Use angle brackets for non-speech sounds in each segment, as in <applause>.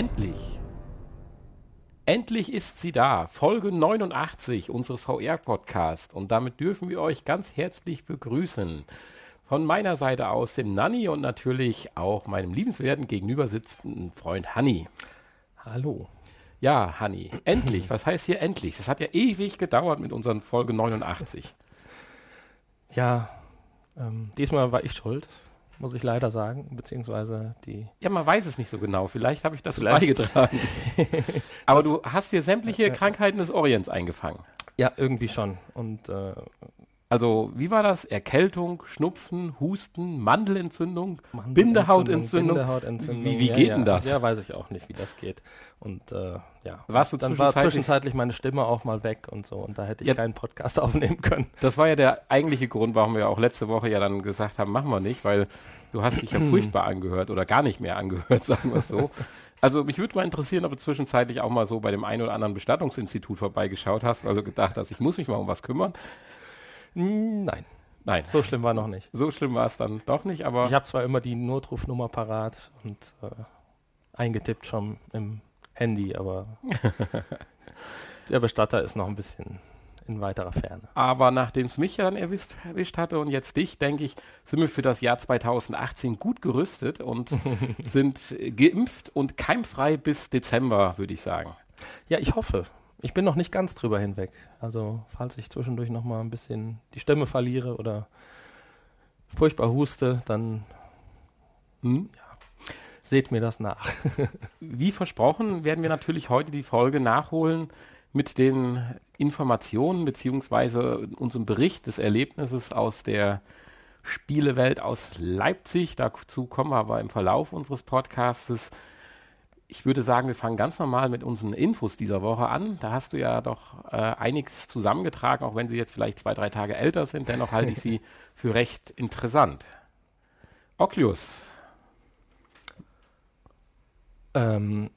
Endlich. Endlich ist sie da. Folge 89 unseres VR-Podcasts. Und damit dürfen wir euch ganz herzlich begrüßen. Von meiner Seite aus dem Nanni und natürlich auch meinem liebenswerten gegenüber sitzenden Freund Hanni. Hallo. Ja, Hanni, endlich. Was heißt hier endlich? Es hat ja ewig gedauert mit unseren Folge 89. Ja, ähm, diesmal war ich schuld, muss ich leider sagen, beziehungsweise die. Ja, man weiß es nicht so genau. Vielleicht habe ich das beigetragen. <laughs> Aber du hast dir sämtliche Krankheiten des Orients eingefangen. Ja, irgendwie schon. Und äh, Also, wie war das? Erkältung, Schnupfen, Husten, Mandelentzündung, Bindehautentzündung. Bindehautentzündung. Wie- wie ja, geht ja. denn das? Ja, weiß ich auch nicht, wie das geht. Und äh, ja, Warst du dann war zwischenzeitlich- zwischenzeitlich meine Stimme auch mal weg und so. Und da hätte ich Ja. keinen Podcast <laughs> aufnehmen können. Das war ja der eigentliche Grund, warum wir auch letzte Woche ja dann gesagt haben, machen wir nicht, weil du hast dich ja <clears throat> furchtbar angehört oder gar nicht mehr angehört, <laughs> sagen wir es so. Also mich würde mal interessieren, ob du zwischenzeitlich auch mal so bei dem einen oder anderen Bestattungsinstitut vorbeigeschaut hast, weil du gedacht hast, ich muss mich mal um was kümmern. Hm, Nein, Nein, so schlimm war noch nicht. so schlimm war es dann doch nicht, aber Ich habe zwar immer die Notrufnummer parat und äh, eingetippt schon im Handy, aber <laughs> der Bestatter ist noch ein bisschen in weiterer Ferne. Aber nachdem es mich ja dann erwischt, erwischt hatte und jetzt dich, denke ich, sind wir für das Jahr 2018 gut gerüstet und <laughs> sind geimpft und keimfrei bis Dezember, würde ich sagen. Ja, ich hoffe. Ich bin noch nicht ganz drüber hinweg. Also, falls ich zwischendurch noch mal ein bisschen die Stimme verliere oder furchtbar huste, dann Hm? seht mir das nach. <laughs> Wie versprochen werden wir natürlich heute die Folge nachholen mit den Informationen beziehungsweise unserem Bericht des Erlebnisses aus der Spielewelt aus Leipzig. Dazu kommen wir aber im Verlauf unseres Podcastes. Ich würde sagen, wir fangen ganz normal mit unseren Infos dieser Woche an. Da hast du ja doch äh, einiges zusammengetragen, auch wenn sie jetzt vielleicht zwei, drei Tage älter sind. Dennoch halte ich sie <laughs> für recht interessant. Oculus. ähm,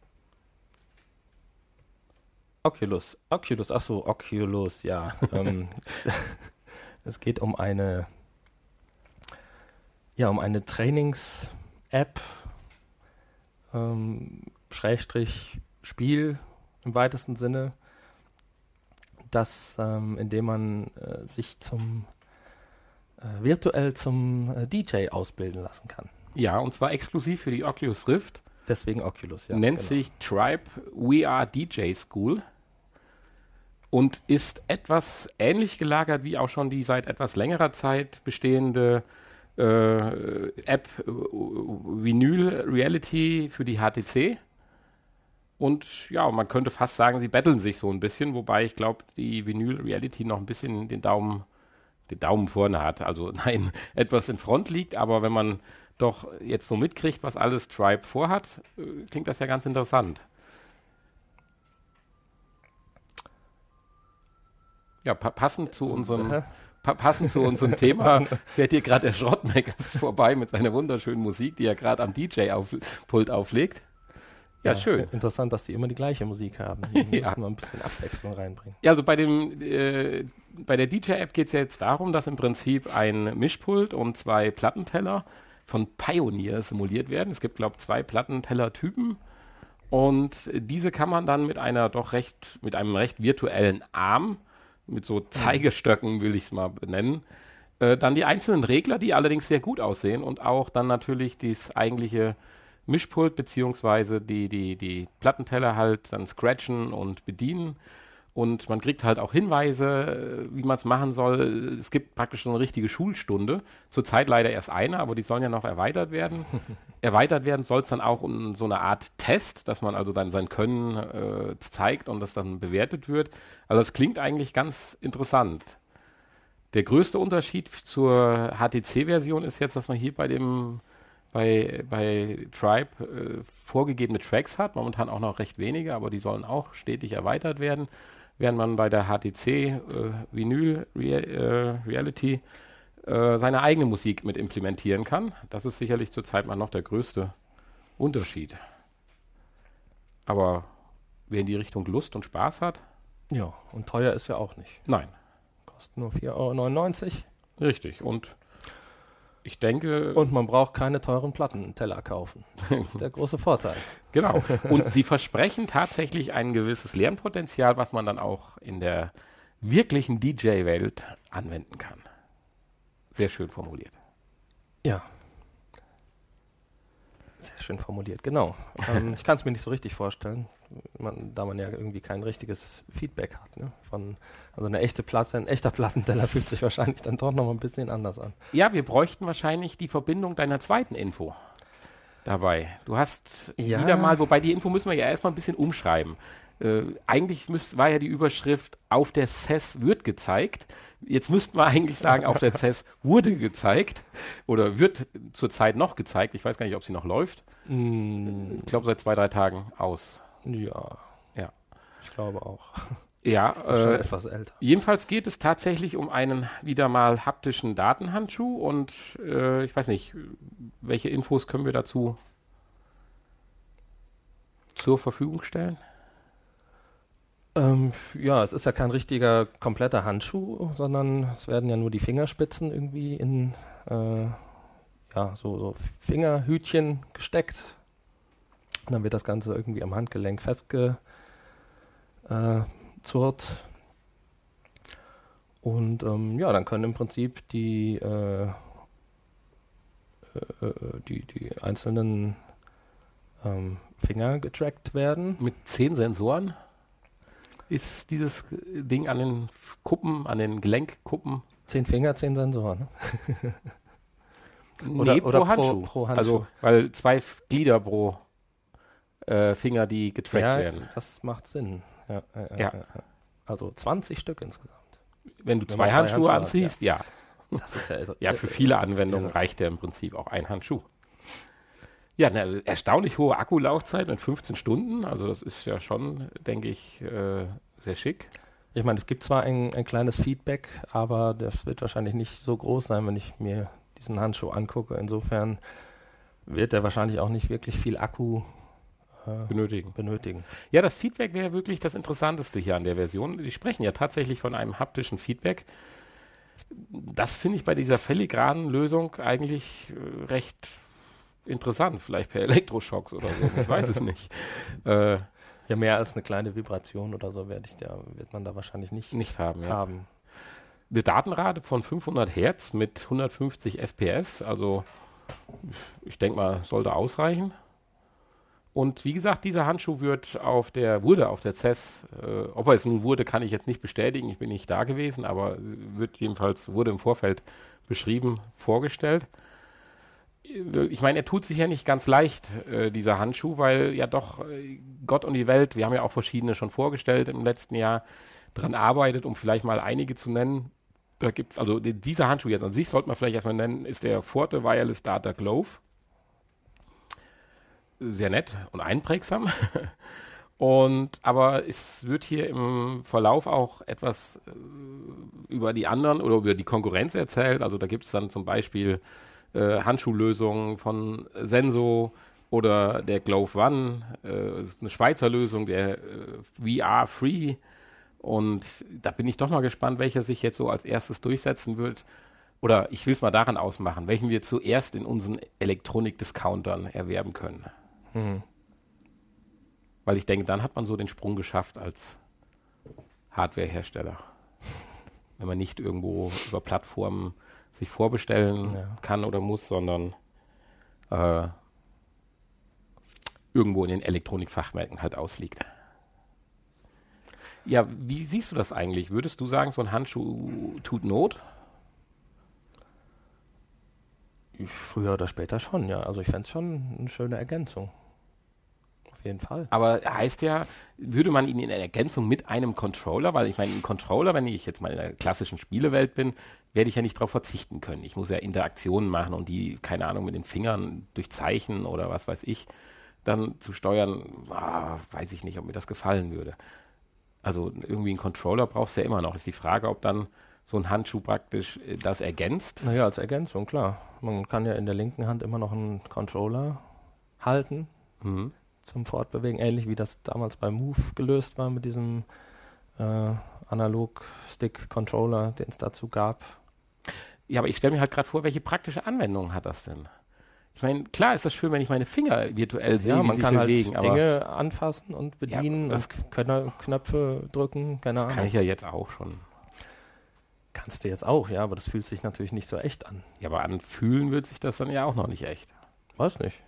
Oculus. Oculus, ach so, Oculus, ja. ähm, <laughs> es geht um eine, ja, um eine Trainings-App, ähm, Schrägstrich Spiel im weitesten Sinne, das, ähm, indem man äh, sich zum äh, virtuell zum äh, DJ ausbilden lassen kann. Ja, und zwar exklusiv für die Oculus Rift. Deswegen Oculus, ja. nennt genau. sich Tribe We Are DJ School und ist etwas ähnlich gelagert wie auch schon die seit etwas längerer Zeit bestehende äh, App äh, Vinyl Reality für die HTC. Und ja, man könnte fast sagen, sie betteln sich so ein bisschen, wobei ich glaube, die Vinyl Reality noch ein bisschen den Daumen, den Daumen vorne hat. Also <laughs> nein, etwas in Front liegt, aber wenn man doch jetzt so mitkriegt, was alles Tribe vorhat, äh, klingt das ja ganz interessant. Ja, pa passend zu unserem, Äh, pa passend zu unserem Thema <laughs> fährt hier gerade der Schrottmeckers vorbei mit seiner wunderschönen Musik, die er gerade am DJ-Pult auflegt. Ja, schön. Interessant, dass die immer die gleiche Musik haben. Die <laughs> Ja. müssen wir ein bisschen Abwechslung reinbringen. Ja, also bei dem äh, bei der DJ-App geht es ja jetzt darum, dass im Prinzip ein Mischpult und zwei Plattenteller von Pioneer simuliert werden. Es gibt, glaube ich, zwei Plattenteller-Typen. Und diese kann man dann mit einer doch recht, mit einem recht virtuellen Arm, mit so Zeigestöcken, will ich es mal benennen, äh, dann die einzelnen Regler, die allerdings sehr gut aussehen und auch dann natürlich das eigentliche Mischpult beziehungsweise die, die, die Plattenteller halt dann scratchen und bedienen. Und man kriegt halt auch Hinweise, äh, wie man es machen soll. Es gibt praktisch so eine richtige Schulstunde. Zurzeit leider erst eine, aber die sollen ja noch erweitert werden. <laughs> erweitert werden soll es dann auch um so eine Art Test, dass man also dann sein Können äh, zeigt und das dann bewertet wird. Also das klingt eigentlich ganz interessant. Der größte Unterschied zur HTC-Version ist jetzt, dass man hier bei dem bei, bei Tribe äh, vorgegebene Tracks hat, momentan auch noch recht wenige, aber die sollen auch stetig erweitert werden, während man bei der HTC äh, Vinyl Real, äh, Reality äh, seine eigene Musik mit implementieren kann. Das ist sicherlich zurzeit mal noch der größte Unterschied. Aber wer in die Richtung Lust und Spaß hat, Ja, und teuer ist ja auch nicht. nein, Kostet nur 4,99 Euro. richtig. Und Ich denke. Und man braucht keine teuren Plattenteller kaufen. Das ist der große Vorteil. <laughs> Genau. Und sie versprechen tatsächlich ein gewisses Lernpotenzial, was man dann auch in der wirklichen DJ-Welt anwenden kann. Sehr schön formuliert. Ja. Sehr schön formuliert, genau. ähm, ich kann es mir nicht so richtig vorstellen, man, da man ja irgendwie kein richtiges Feedback hat. Ne? Von, also eine echte Platte, ein echter Plattenteller <laughs> fühlt sich wahrscheinlich dann doch noch ein bisschen anders an. Ja, wir bräuchten wahrscheinlich die Verbindung deiner zweiten Info dabei. Du hast ja. wieder mal, wobei die Info müssen wir ja erstmal ein bisschen umschreiben. Äh, eigentlich müsst, war ja die Überschrift auf der CES wird gezeigt. Jetzt müssten wir eigentlich sagen, auf der <laughs> CES wurde gezeigt oder wird zurzeit noch gezeigt. Ich weiß gar nicht, ob sie noch läuft. Mm. Ich glaube, seit zwei, drei Tagen aus. Ja. Ja. Ich glaube auch. Ja, <laughs> äh, etwas älter. Jedenfalls geht es tatsächlich um einen wieder mal haptischen Datenhandschuh und äh, ich weiß nicht, welche Infos können wir dazu zur Verfügung stellen? Ähm, ja, es ist ja kein richtiger kompletter Handschuh, sondern es werden ja nur die Fingerspitzen irgendwie in äh, ja, so, so Fingerhütchen gesteckt. Und dann wird das Ganze irgendwie am Handgelenk festgezurrt. Äh, und ähm, ja, dann können im Prinzip die, äh, äh, äh die, die einzelnen ähm, Finger getrackt werden. Mit zehn Sensoren? Ist dieses Ding an den Kuppen, an den Gelenkkuppen. Zehn Finger, zehn Sensoren. Ne? <laughs> oder, nee, oder pro, Handschuh. Pro, pro, Handschuh. Also, weil zwei Glieder pro äh, Finger, die getrackt ja, werden. Das macht Sinn. Ja, äh, ja. Also 20 Stück insgesamt. Wenn du Wenn zwei, Handschuhe, Handschuhe anziehst, ja. ja. Das ist ja, ja, für viele Anwendungen reicht ja im Prinzip auch ein Handschuh. Ja, eine erstaunlich hohe Akkulaufzeit mit 15 Stunden. Also das ist ja schon, denke ich, äh, sehr schick. Ich meine, es gibt zwar ein, ein, kleines Feedback, aber das wird wahrscheinlich nicht so groß sein, wenn ich mir diesen Handschuh angucke. Insofern wird er wahrscheinlich auch nicht wirklich viel Akku äh, benötigen. benötigen. Ja, das Feedback wäre wirklich das Interessanteste hier an der Version. Die sprechen ja tatsächlich von einem haptischen Feedback. Das finde ich bei dieser filigranen Lösung eigentlich äh, recht interessant, vielleicht per Elektroschocks oder so, ich weiß es <laughs> nicht. Äh, ja, mehr als eine kleine Vibration oder so werde ich da, wird man da wahrscheinlich nicht, nicht haben. Ja. Eine Datenrate von 500 Hertz mit 150 FPS, also ich denke mal, sollte ausreichen. Und wie gesagt, dieser Handschuh wird auf der, wurde auf der CES, äh, ob er es nun wurde, kann ich jetzt nicht bestätigen, ich bin nicht da gewesen, aber wird jedenfalls, wurde im Vorfeld beschrieben, vorgestellt ich meine, er tut sich ja nicht ganz leicht, äh, dieser Handschuh, weil ja doch äh, Gott und die Welt, wir haben ja auch verschiedene schon vorgestellt im letzten Jahr, dran arbeitet, um vielleicht mal einige zu nennen. Da gibt es, also dieser Handschuh jetzt an sich sollte man vielleicht erstmal nennen, ist der Forte Wireless Data Glove. Sehr nett und einprägsam. <laughs> Und aber es wird hier im Verlauf auch etwas äh, über die anderen oder über die Konkurrenz erzählt. Also da gibt es dann zum Beispiel äh, Handschuhlösung von Senso oder der Glove One, äh, ist eine Schweizer Lösung, der äh, VR Free. Und da bin ich doch mal gespannt, welcher sich jetzt so als erstes durchsetzen wird. Oder ich will es mal daran ausmachen, welchen wir zuerst in unseren Elektronik-Discountern erwerben können. Mhm. Weil ich denke, dann hat man so den Sprung geschafft als Hardwarehersteller. <laughs> Wenn man nicht irgendwo über Plattformen sich vorbestellen ja. kann oder muss, sondern äh, irgendwo in den Elektronikfachmärkten halt ausliegt. Ja, wie siehst du das eigentlich? Würdest du sagen, so ein Handschuh tut Not? Früher oder später schon, ja. Also ich fände es schon eine schöne Ergänzung jeden Fall. Aber heißt ja, würde man ihn in Ergänzung mit einem Controller, weil ich meine, ein Controller, wenn ich jetzt mal in der klassischen Spielewelt bin, werde ich ja nicht darauf verzichten können. Ich muss ja Interaktionen machen und die, keine Ahnung, mit den Fingern durch Zeichen oder was weiß ich, dann zu steuern, ah, weiß ich nicht, ob mir das gefallen würde. Also irgendwie einen Controller brauchst du ja immer noch. Ist die Frage, ob dann so ein Handschuh praktisch äh, das ergänzt? Naja, als Ergänzung, klar. Man kann ja in der linken Hand immer noch einen Controller halten. Mhm zum Fortbewegen, ähnlich wie das damals bei Move gelöst war mit diesem äh, Analog-Stick-Controller, den es dazu gab. Ja, aber ich stelle mir halt gerade vor, welche praktische Anwendung hat das denn? Ich meine, klar ist das schön, wenn ich meine Finger virtuell sehe, Ja, man kann sich bewegen, halt Dinge anfassen und bedienen das und Könner, Knöpfe drücken, keine Ahnung. kann ich ja jetzt auch schon. Kannst du jetzt auch, ja, aber das fühlt sich natürlich nicht so echt an. Ja, aber anfühlen wird sich das dann ja auch noch nicht echt. Weiß nicht.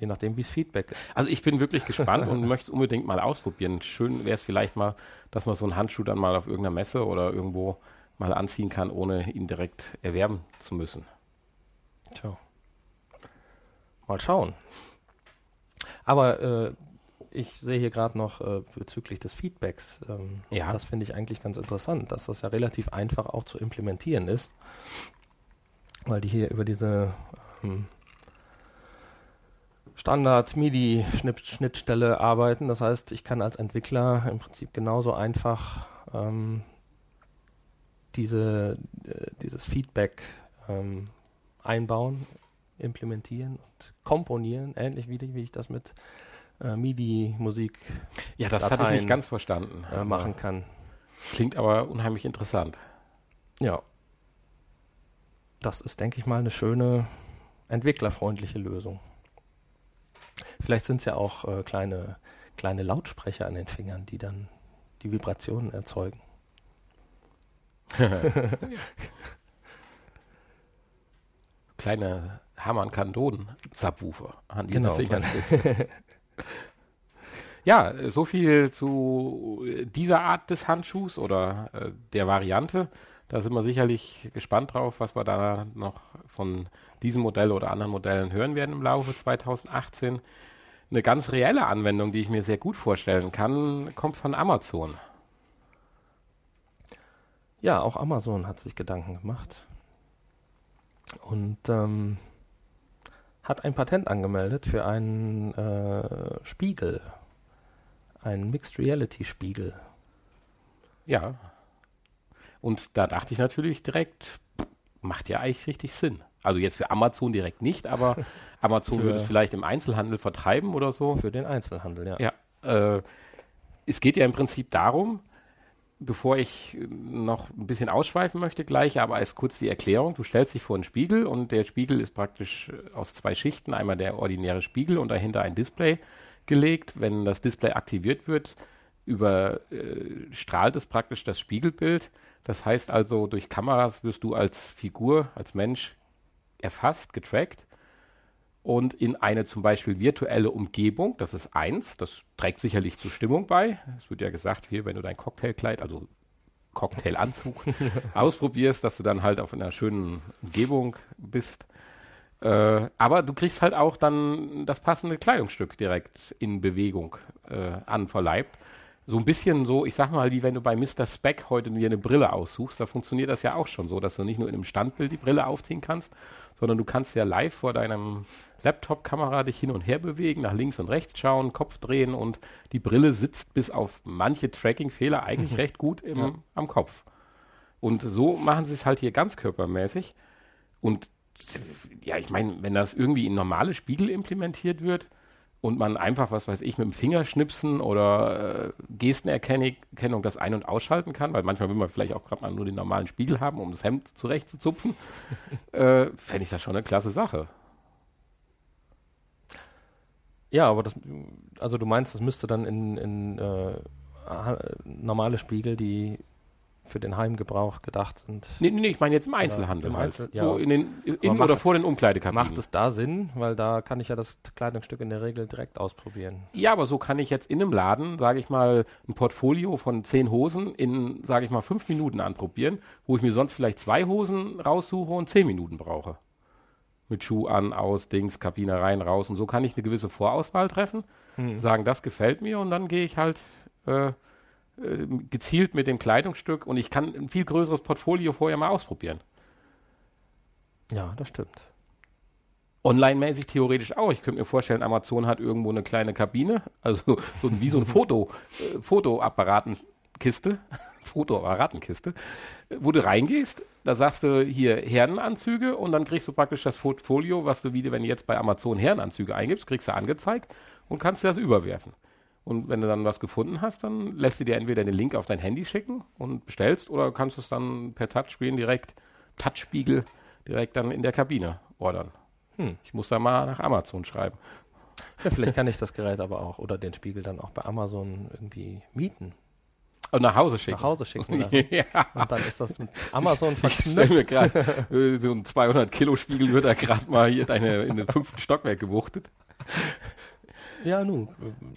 Je nachdem, wie es Feedback ist. Also ich bin wirklich gespannt und <laughs> möchte es unbedingt mal ausprobieren. Schön wäre es vielleicht mal, dass man so einen Handschuh dann mal auf irgendeiner Messe oder irgendwo mal anziehen kann, ohne ihn direkt erwerben zu müssen. Tja. Mal schauen. Aber äh, ich sehe hier gerade noch äh, bezüglich des Feedbacks, ähm, Ja. das finde ich eigentlich ganz interessant, dass das ja relativ einfach auch zu implementieren ist, weil die hier über diese ähm, Standard-MIDI-Schnittstelle arbeiten. Das heißt, ich kann als Entwickler im Prinzip genauso einfach ähm, diese, äh, dieses Feedback ähm, einbauen, implementieren und komponieren, ähnlich wie, wie ich das mit äh, MIDI-Musik Ja, das hatte ich nicht ganz verstanden. äh, machen kann. Klingt aber unheimlich interessant. Ja. Das ist, denke ich mal, eine schöne entwicklerfreundliche Lösung. Vielleicht sind es ja auch äh, kleine, kleine Lautsprecher an den Fingern, die dann die Vibrationen erzeugen. <laughs> Kleine Hamann Kandonen Subwoofer an diesen Genau. Fingern sitzen. ja, äh, so viel zu dieser Art des Handschuhs oder äh, der Variante. Da sind wir sicherlich gespannt drauf, was wir da noch von diesem Modell oder anderen Modellen hören werden im Laufe 2018. Eine ganz reelle Anwendung, die ich mir sehr gut vorstellen kann, kommt von Amazon. Ja, auch Amazon hat sich Gedanken gemacht und ähm, hat ein Patent angemeldet für einen äh, Spiegel, einen Mixed Reality Spiegel. Ja. Und da dachte ich natürlich direkt, macht ja eigentlich richtig Sinn. Also jetzt für Amazon direkt nicht, aber <laughs> Amazon Für- würde es vielleicht im Einzelhandel vertreiben oder so. Für den Einzelhandel, ja. Ja. Äh, es geht ja im Prinzip darum, bevor ich noch ein bisschen ausschweifen möchte gleich, aber als kurz die Erklärung, du stellst dich vor einen Spiegel und der Spiegel ist praktisch äh, aus zwei Schichten, einmal der ordinäre Spiegel und dahinter ein Display gelegt. Wenn das Display aktiviert wird, überstrahlt es praktisch das Spiegelbild. Das heißt also, durch Kameras wirst du als Figur, als Mensch erfasst, getrackt und in eine zum Beispiel virtuelle Umgebung, das ist eins, das trägt sicherlich zur Stimmung bei. Es wird ja gesagt, hier, wenn du dein Cocktailkleid, also Cocktailanzug, <laughs> ausprobierst, dass du dann halt auf einer schönen Umgebung bist. Äh, aber du kriegst halt auch dann das passende Kleidungsstück direkt in Bewegung äh, anverleibt. So ein bisschen so, ich sag mal, wie wenn du bei Mr. Speck heute dir eine Brille aussuchst, da funktioniert das ja auch schon so, dass du nicht nur in einem Standbild die Brille aufziehen kannst, sondern du kannst ja live vor deinem Laptop-Kamera dich hin und her bewegen, nach links und rechts schauen, Kopf drehen und die Brille sitzt bis auf manche Tracking-Fehler eigentlich recht gut im, Ja. am Kopf. Und so machen sie es halt hier ganzkörpermäßig. Und ja, ich meine, wenn das irgendwie in normale Spiegel implementiert wird und man einfach, was weiß ich, mit dem Fingerschnipsen oder äh, Gestenerkennung Erkennung das ein- und ausschalten kann, weil manchmal will man vielleicht auch gerade mal nur den normalen Spiegel haben, um das Hemd zurechtzuzupfen, <laughs> äh, fände ich das schon eine klasse Sache. Ja, aber das, also du meinst, das müsste dann in, in äh, normale Spiegel, die für den Heimgebrauch gedacht sind. Nee, nee, nee, ich meine jetzt im Einzelhandel im halt. Einzel- ja. so in den, in macht- oder vor den Umkleidekabinen. Macht es da Sinn? Weil da kann ich ja das Kleidungsstück in der Regel direkt ausprobieren. Ja, aber so kann ich jetzt in einem Laden, sage ich mal, ein Portfolio von zehn Hosen in, sage ich mal, fünf Minuten anprobieren, wo ich mir sonst vielleicht zwei Hosen raussuche und zehn Minuten brauche. Mit Schuh an, aus, Dings, Kabine rein, raus. Und so kann ich eine gewisse Vorauswahl treffen, sagen, das gefällt mir und dann gehe ich halt äh, äh, gezielt mit dem Kleidungsstück und ich kann ein viel größeres Portfolio vorher mal ausprobieren. Ja, das stimmt. Online-mäßig theoretisch auch. Ich könnte mir vorstellen, Amazon hat irgendwo eine kleine Kabine, also <laughs> so wie so ein <laughs> Foto, äh, Fotoapparatenkiste, <laughs> Fotoapparatenkiste, wo du reingehst, da sagst du hier Herrenanzüge und dann kriegst du praktisch das Portfolio, was du wieder, wenn du jetzt bei Amazon Herrenanzüge eingibst, kriegst du angezeigt und kannst dir das überwerfen. Und wenn du dann was gefunden hast, dann lässt du dir entweder den Link auf dein Handy schicken und bestellst oder kannst du es dann per Touchscreen direkt, Touchspiegel, direkt dann in der Kabine ordern. Hm. Ich muss da mal nach Amazon schreiben. Ja, vielleicht kann ich das Gerät aber auch oder den Spiegel dann auch bei Amazon irgendwie mieten. Und nach Hause schicken. Nach Hause schicken. <laughs> ja. Und dann ist das mit Amazon <laughs> Ich stelle verknüpft. mir gerade, so ein 200 Kilo Spiegel wird da gerade mal hier deine, in den fünften Stockwerk gewuchtet. Ja, nun.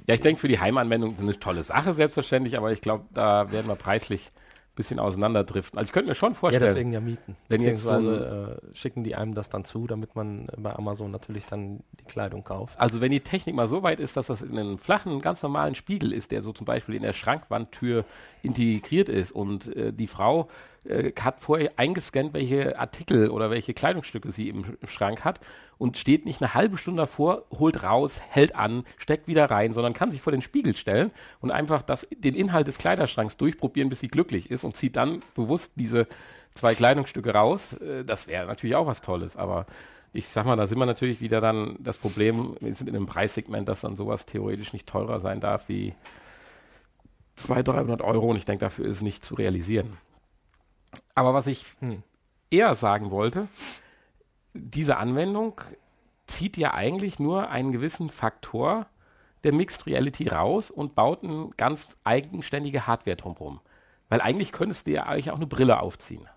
Ja, ich denke, für die Heimanwendung ist eine tolle Sache, selbstverständlich, aber ich glaube, da werden wir preislich ein bisschen auseinanderdriften. Also ich könnte mir schon Ja, vorstellen, deswegen ja mieten. Wenn jetzt so Beziehungsweise äh, schicken die einem das dann zu, damit man bei Amazon natürlich dann die Kleidung kauft. also wenn die Technik mal so weit ist, dass das in einem flachen, ganz normalen Spiegel ist, der so zum Beispiel in der Schrankwandtür integriert ist und äh, die Frau äh, hat vorher eingescannt, welche Artikel oder welche Kleidungsstücke sie im Sch- Schrank hat und steht nicht eine halbe Stunde davor, holt raus, hält an, steckt wieder rein, sondern kann sich vor den Spiegel stellen und einfach das, den Inhalt des Kleiderschranks durchprobieren, bis sie glücklich ist und zieht dann bewusst diese zwei Kleidungsstücke raus. Äh, das wäre natürlich auch was Tolles, aber ich sag mal, da sind wir natürlich wieder dann das Problem, wir sind in einem Preissegment, dass dann sowas theoretisch nicht teurer sein darf wie 200, 300 Euro und ich denke, dafür ist es nicht zu realisieren. Aber was ich Hm. eher sagen wollte, diese Anwendung zieht ja eigentlich nur einen gewissen Faktor der Mixed Reality raus und baut eine ganz eigenständige Hardware drumherum. Weil eigentlich könntest du ja eigentlich auch eine Brille aufziehen.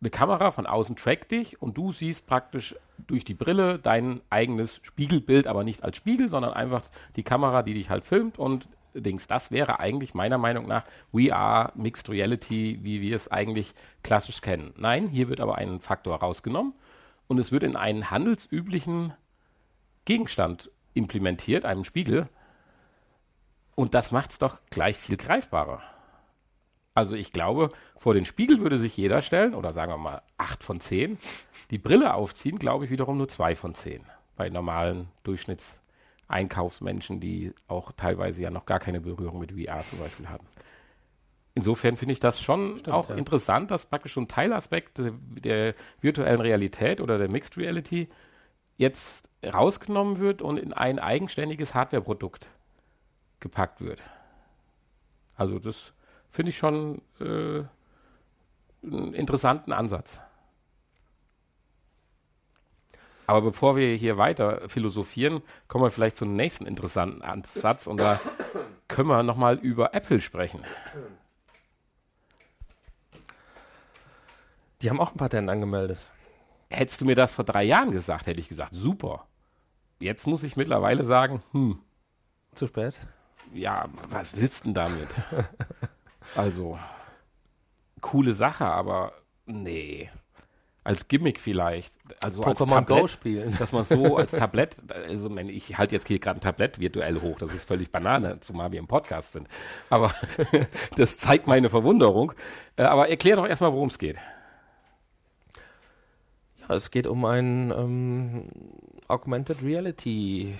Eine Kamera von außen trackt dich und du siehst praktisch durch die Brille dein eigenes Spiegelbild, aber nicht als Spiegel, sondern einfach die Kamera, die dich halt filmt und Dings. Das wäre eigentlich meiner Meinung nach VR Mixed Reality, wie wir es eigentlich klassisch kennen. Nein, hier wird aber ein Faktor rausgenommen und es wird in einen handelsüblichen Gegenstand implementiert, einem Spiegel. Und das macht es doch gleich viel greifbarer. Also ich glaube, vor den Spiegel würde sich jeder stellen, oder sagen wir mal 8 von 10. Die Brille aufziehen, glaube ich, wiederum nur 2 von 10. Bei normalen Durchschnittseinkaufsmenschen, die auch teilweise ja noch gar keine Berührung mit VR zum Beispiel hatten. Insofern finde ich das schon Stimmt, auch ja. interessant, dass praktisch so ein Teilaspekt der- der virtuellen Realität oder der Mixed Reality jetzt rausgenommen wird und in ein eigenständiges Hardwareprodukt gepackt wird. Also das finde ich schon äh, einen interessanten Ansatz. Aber bevor wir hier weiter philosophieren, kommen wir vielleicht zum nächsten interessanten Ansatz und da können wir nochmal über Apple sprechen. Die haben auch ein Patent angemeldet. Hättest du mir das vor drei Jahren gesagt, hätte ich gesagt, super. Jetzt muss ich mittlerweile sagen, hm, Zu spät. ja, was willst du denn damit? also, coole Sache, aber nee. Als Gimmick vielleicht. Also als Pokémon Go Tablett, spielen. dass man so als Tablett, also nein, ich halte jetzt hier gerade ein Tablett virtuell hoch, das ist völlig Banane, zumal wir im Podcast sind. Aber <laughs> das zeigt meine Verwunderung. Äh, Aber erklär doch erstmal, worum es geht. Ja, es geht um ein ähm, Augmented Reality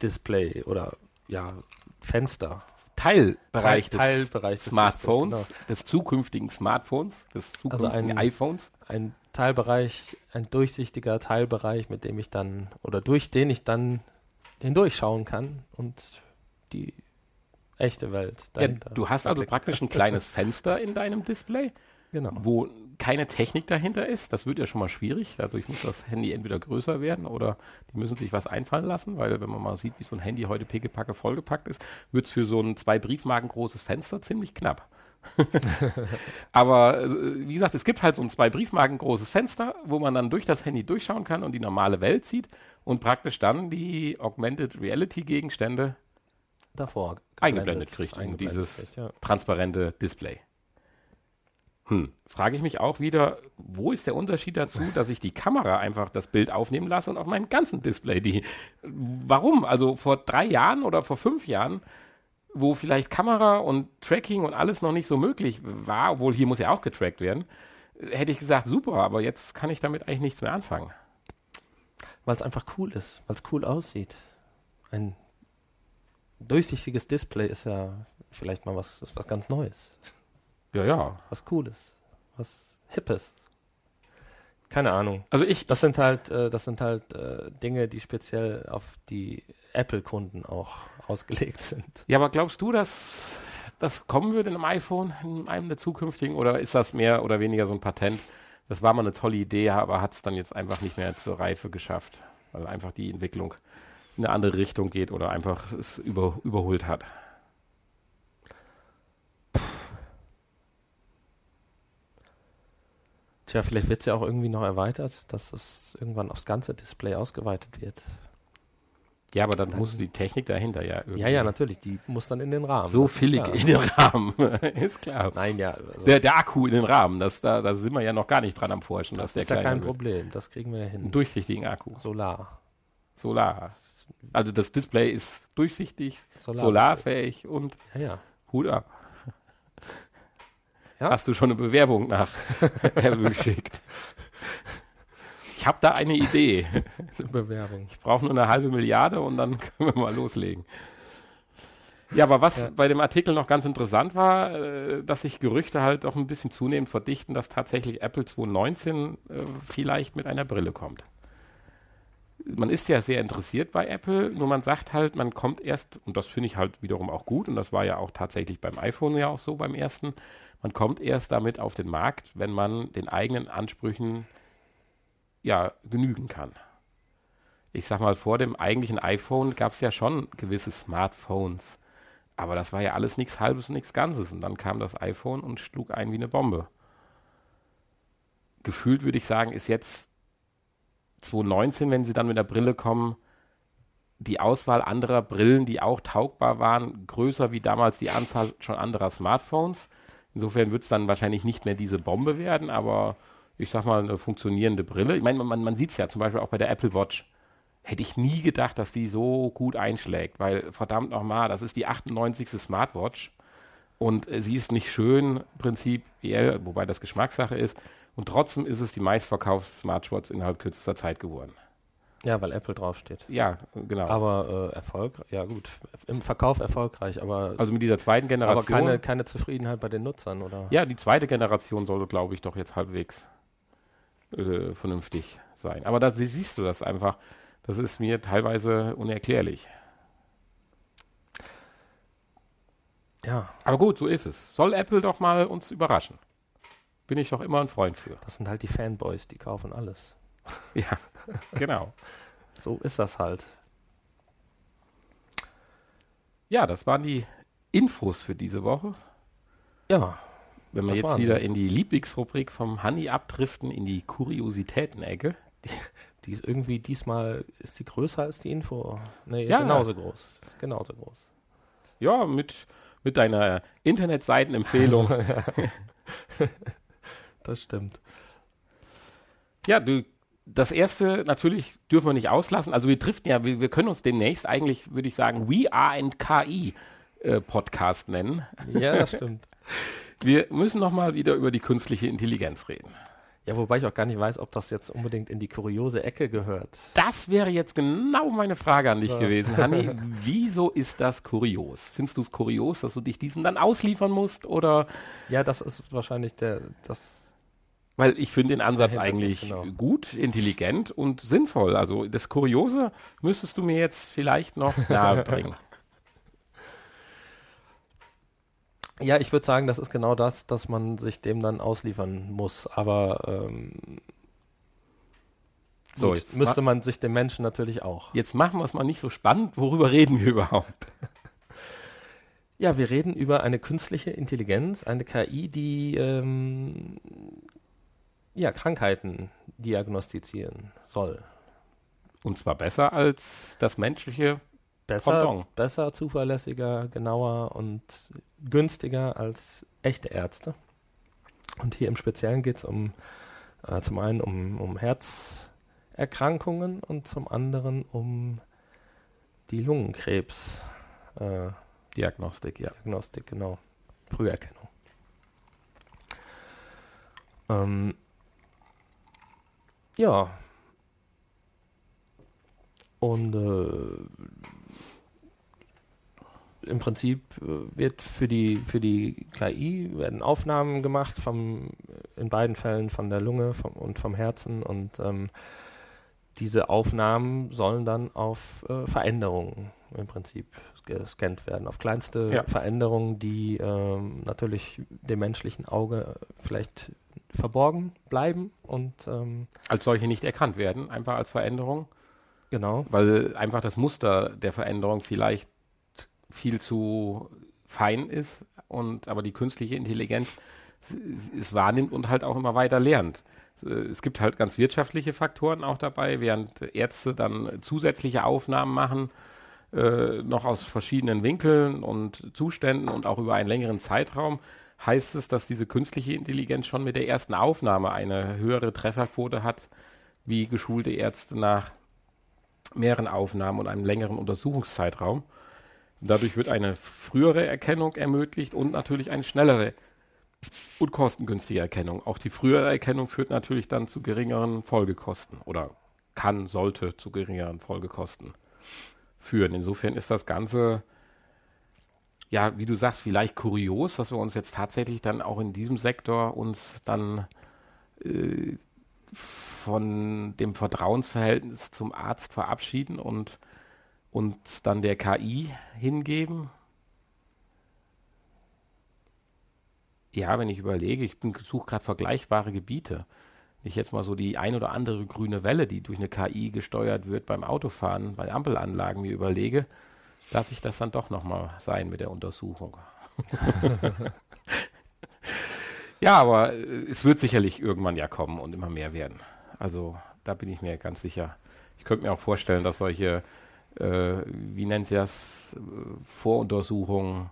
Display oder ja, Fenster. Teilbereich Teil- des Teilbereich des Smartphones, Displays, des zukünftigen Smartphones, des zukünftigen ein- iPhones. Ein Teilbereich, ein durchsichtiger Teilbereich, mit dem ich dann oder durch den ich dann hindurchschauen kann und die echte Welt Ja, du hast also praktisch ein kleines <laughs> Fenster in deinem Display, Genau. wo keine Technik dahinter ist. Das wird ja schon mal schwierig. Dadurch muss das Handy entweder größer werden oder die müssen sich was einfallen lassen, weil wenn man mal sieht, wie so ein Handy heute pickepacke vollgepackt ist, wird es für so ein zwei Briefmarken großes Fenster ziemlich knapp. <laughs> Aber äh, wie gesagt, es gibt halt so ein zwei Briefmarken großes Fenster, wo man dann durch das Handy durchschauen kann und die normale Welt sieht und praktisch dann die Augmented Reality Gegenstände Davor eingeblendet kriegt in eingeblendet dieses kriegt, ja. transparente Display. Hm. Frage ich mich auch wieder, wo ist der Unterschied dazu, <laughs> dass ich die Kamera einfach das Bild aufnehmen lasse und auf meinem ganzen Display die. Warum? Also vor drei Jahren oder vor fünf Jahren, wo vielleicht Kamera und Tracking und alles noch nicht so möglich war, obwohl hier muss ja auch getrackt werden, hätte ich gesagt, super, aber jetzt kann ich damit eigentlich nichts mehr anfangen. Weil es einfach cool ist, weil es cool aussieht. Ein durchsichtiges Display ist ja vielleicht mal was, ist was ganz Neues. Ja, ja. Was Cooles. Was Hippes. Keine Ahnung. Also ich, Das sind halt, äh, das sind halt äh, Dinge, die speziell auf die Apple-Kunden auch ausgelegt sind. Ja, aber glaubst du, dass das kommen wird in einem iPhone, in einem der zukünftigen, oder ist das mehr oder weniger so ein Patent, das war mal eine tolle Idee, aber hat es dann jetzt einfach nicht mehr zur Reife geschafft, weil einfach die Entwicklung in eine andere Richtung geht oder einfach es über, überholt hat. Tja, vielleicht wird es ja auch irgendwie noch erweitert, dass es irgendwann aufs ganze Display ausgeweitet wird. Ja, aber dann, dann muss die Technik dahinter ja irgendwie. Ja, ja, natürlich. Die muss dann in den Rahmen. So billig in den Rahmen. <laughs> ist klar. Nein, ja. Also der, der, Akku in den Rahmen, das, da, da sind wir ja noch gar nicht dran am Forschen. Das ist ja kein wird. Problem. Das kriegen wir ja hin. Einen durchsichtigen Akku. Solar. Solar. Also das Display ist durchsichtig, Solar solarfähig und ja, ja. Hut ab. Ja? Hast du schon eine Bewerbung nach <laughs> geschickt? Ich habe da eine Idee. Eine Bewerbung. Ich brauche nur eine halbe Milliarde und dann <laughs> können wir mal loslegen. Ja, aber was ja. bei dem Artikel noch ganz interessant war, äh, dass sich Gerüchte halt auch ein bisschen zunehmend verdichten, dass tatsächlich Apple 2019 äh, vielleicht mit einer Brille kommt. Man ist ja sehr interessiert bei Apple, nur man sagt halt, man kommt erst, und das finde ich halt wiederum auch gut, und das war ja auch tatsächlich beim iPhone ja auch so beim ersten, man kommt erst damit auf den Markt, wenn man den eigenen Ansprüchen ja, genügen kann. Ich sag mal, vor dem eigentlichen iPhone gab es ja schon gewisse Smartphones. Aber das war ja alles nichts Halbes und nichts Ganzes. Und dann kam das iPhone und schlug ein wie eine Bombe. Gefühlt würde ich sagen, ist jetzt 2019, wenn sie dann mit der Brille kommen, die Auswahl anderer Brillen, die auch taugbar waren, größer wie damals die Anzahl schon anderer Smartphones. Insofern wird es dann wahrscheinlich nicht mehr diese Bombe werden, aber ich sag mal, eine funktionierende Brille. Ich meine, man, man sieht es ja zum Beispiel auch bei der Apple Watch. Hätte ich nie gedacht, dass die so gut einschlägt, weil verdammt nochmal, das ist die 98. Smartwatch und äh, sie ist nicht schön prinzipiell, wobei das Geschmackssache ist. Und trotzdem ist es die meistverkaufte Smartwatch innerhalb kürzester Zeit geworden. Ja, weil Apple draufsteht. Ja, genau. Aber äh, Erfolg, ja gut, im Verkauf erfolgreich, aber. Also mit dieser zweiten Generation. Aber keine, keine Zufriedenheit bei den Nutzern, oder? Ja, die zweite Generation sollte, glaube ich, doch jetzt halbwegs äh, vernünftig sein. Aber da siehst du das einfach. Das ist mir teilweise unerklärlich. Ja. Aber gut, so ist es. Soll Apple doch mal uns überraschen. Bin ich doch immer ein Freund für. Das sind halt die Fanboys, die kaufen alles. ja, genau. so ist das halt. Ja, das waren die Infos für diese Woche. Ja. Wenn wir jetzt wieder in die Lieblingsrubrik vom Honey abdriften, in die Kuriositäten-Ecke. Die, die, ist irgendwie diesmal, ist die größer als die Info? Nee, ja. genauso groß. Genauso groß. Ja, mit, mit deiner Internetseitenempfehlung. <laughs> Ja. das stimmt. Ja, du, das erste natürlich dürfen wir nicht auslassen. Also wir driften ja, wir, wir können uns demnächst eigentlich, würde ich sagen, We Are and KI äh, Podcast nennen. Ja, das <laughs> stimmt. Wir müssen nochmal wieder über die künstliche Intelligenz reden. Ja, wobei ich auch gar nicht weiß, ob das jetzt unbedingt in die kuriose Ecke gehört. Das wäre jetzt genau meine Frage an dich ja. gewesen, Hanni. <laughs> Wieso ist das kurios? Findest du es kurios, dass du dich diesem dann ausliefern musst oder? Ja, das ist wahrscheinlich der, das. Weil ich finde den Ansatz eigentlich genau. gut, intelligent und sinnvoll. Also das Kuriose müsstest du mir jetzt vielleicht noch <laughs> nahebringen. Ja, ich würde sagen, das ist genau das, dass man sich dem dann ausliefern muss. Aber ähm, so, jetzt müsste man sich dem Menschen natürlich auch. Jetzt machen wir es mal nicht so spannend. Worüber reden wir überhaupt? <laughs> Ja, wir reden über eine künstliche Intelligenz, eine KI, die ähm, ja, Krankheiten diagnostizieren soll. Und zwar besser als das menschliche Besser, besser, zuverlässiger, genauer und günstiger als echte Ärzte. Und hier im Speziellen geht es um äh, zum einen um, um Herzerkrankungen und zum anderen um die Lungenkrebs. Äh, Diagnostik, ja. Diagnostik, genau. Früherkennung. Ähm, ja. Und äh, im Prinzip äh, wird für die, für die KI werden Aufnahmen gemacht vom, in beiden Fällen von der Lunge vom, und vom Herzen und ähm, diese Aufnahmen sollen dann auf äh, Veränderungen im Prinzip gescannt werden, auf kleinste ja. Veränderungen, die ähm, natürlich dem menschlichen Auge vielleicht verborgen bleiben und ähm, als solche nicht erkannt werden, einfach als Veränderung. Genau. Weil einfach das Muster der Veränderung vielleicht viel zu fein ist und aber die künstliche Intelligenz es wahrnimmt und halt auch immer weiter lernt. Es gibt halt ganz wirtschaftliche Faktoren auch dabei, während Ärzte dann zusätzliche Aufnahmen machen, äh, noch aus verschiedenen Winkeln und Zuständen und auch über einen längeren Zeitraum, heißt es, dass diese künstliche Intelligenz schon mit der ersten Aufnahme eine höhere Trefferquote hat, wie geschulte Ärzte nach mehreren Aufnahmen und einem längeren Untersuchungszeitraum. Dadurch wird eine frühere Erkennung ermöglicht und natürlich eine schnellere und kostengünstige Erkennung. Auch die frühere Erkennung führt natürlich dann zu geringeren Folgekosten oder kann, sollte zu geringeren Folgekosten führen. Insofern ist das Ganze, ja, wie du sagst, vielleicht kurios, dass wir uns jetzt tatsächlich dann auch in diesem Sektor uns dann äh, von dem Vertrauensverhältnis zum Arzt verabschieden und uns dann der KI hingeben. Ja, wenn ich überlege, ich suche gerade vergleichbare Gebiete. Nicht jetzt mal so die ein oder andere grüne Welle, die durch eine KI gesteuert wird beim Autofahren, bei Ampelanlagen mir überlege, lasse ich das dann doch nochmal sein mit der Untersuchung. <laughs> ja, aber äh, es wird sicherlich irgendwann ja kommen und immer mehr werden. Also da bin ich mir ganz sicher. Ich könnte mir auch vorstellen, dass solche, äh, wie nennt sie das, Voruntersuchungen,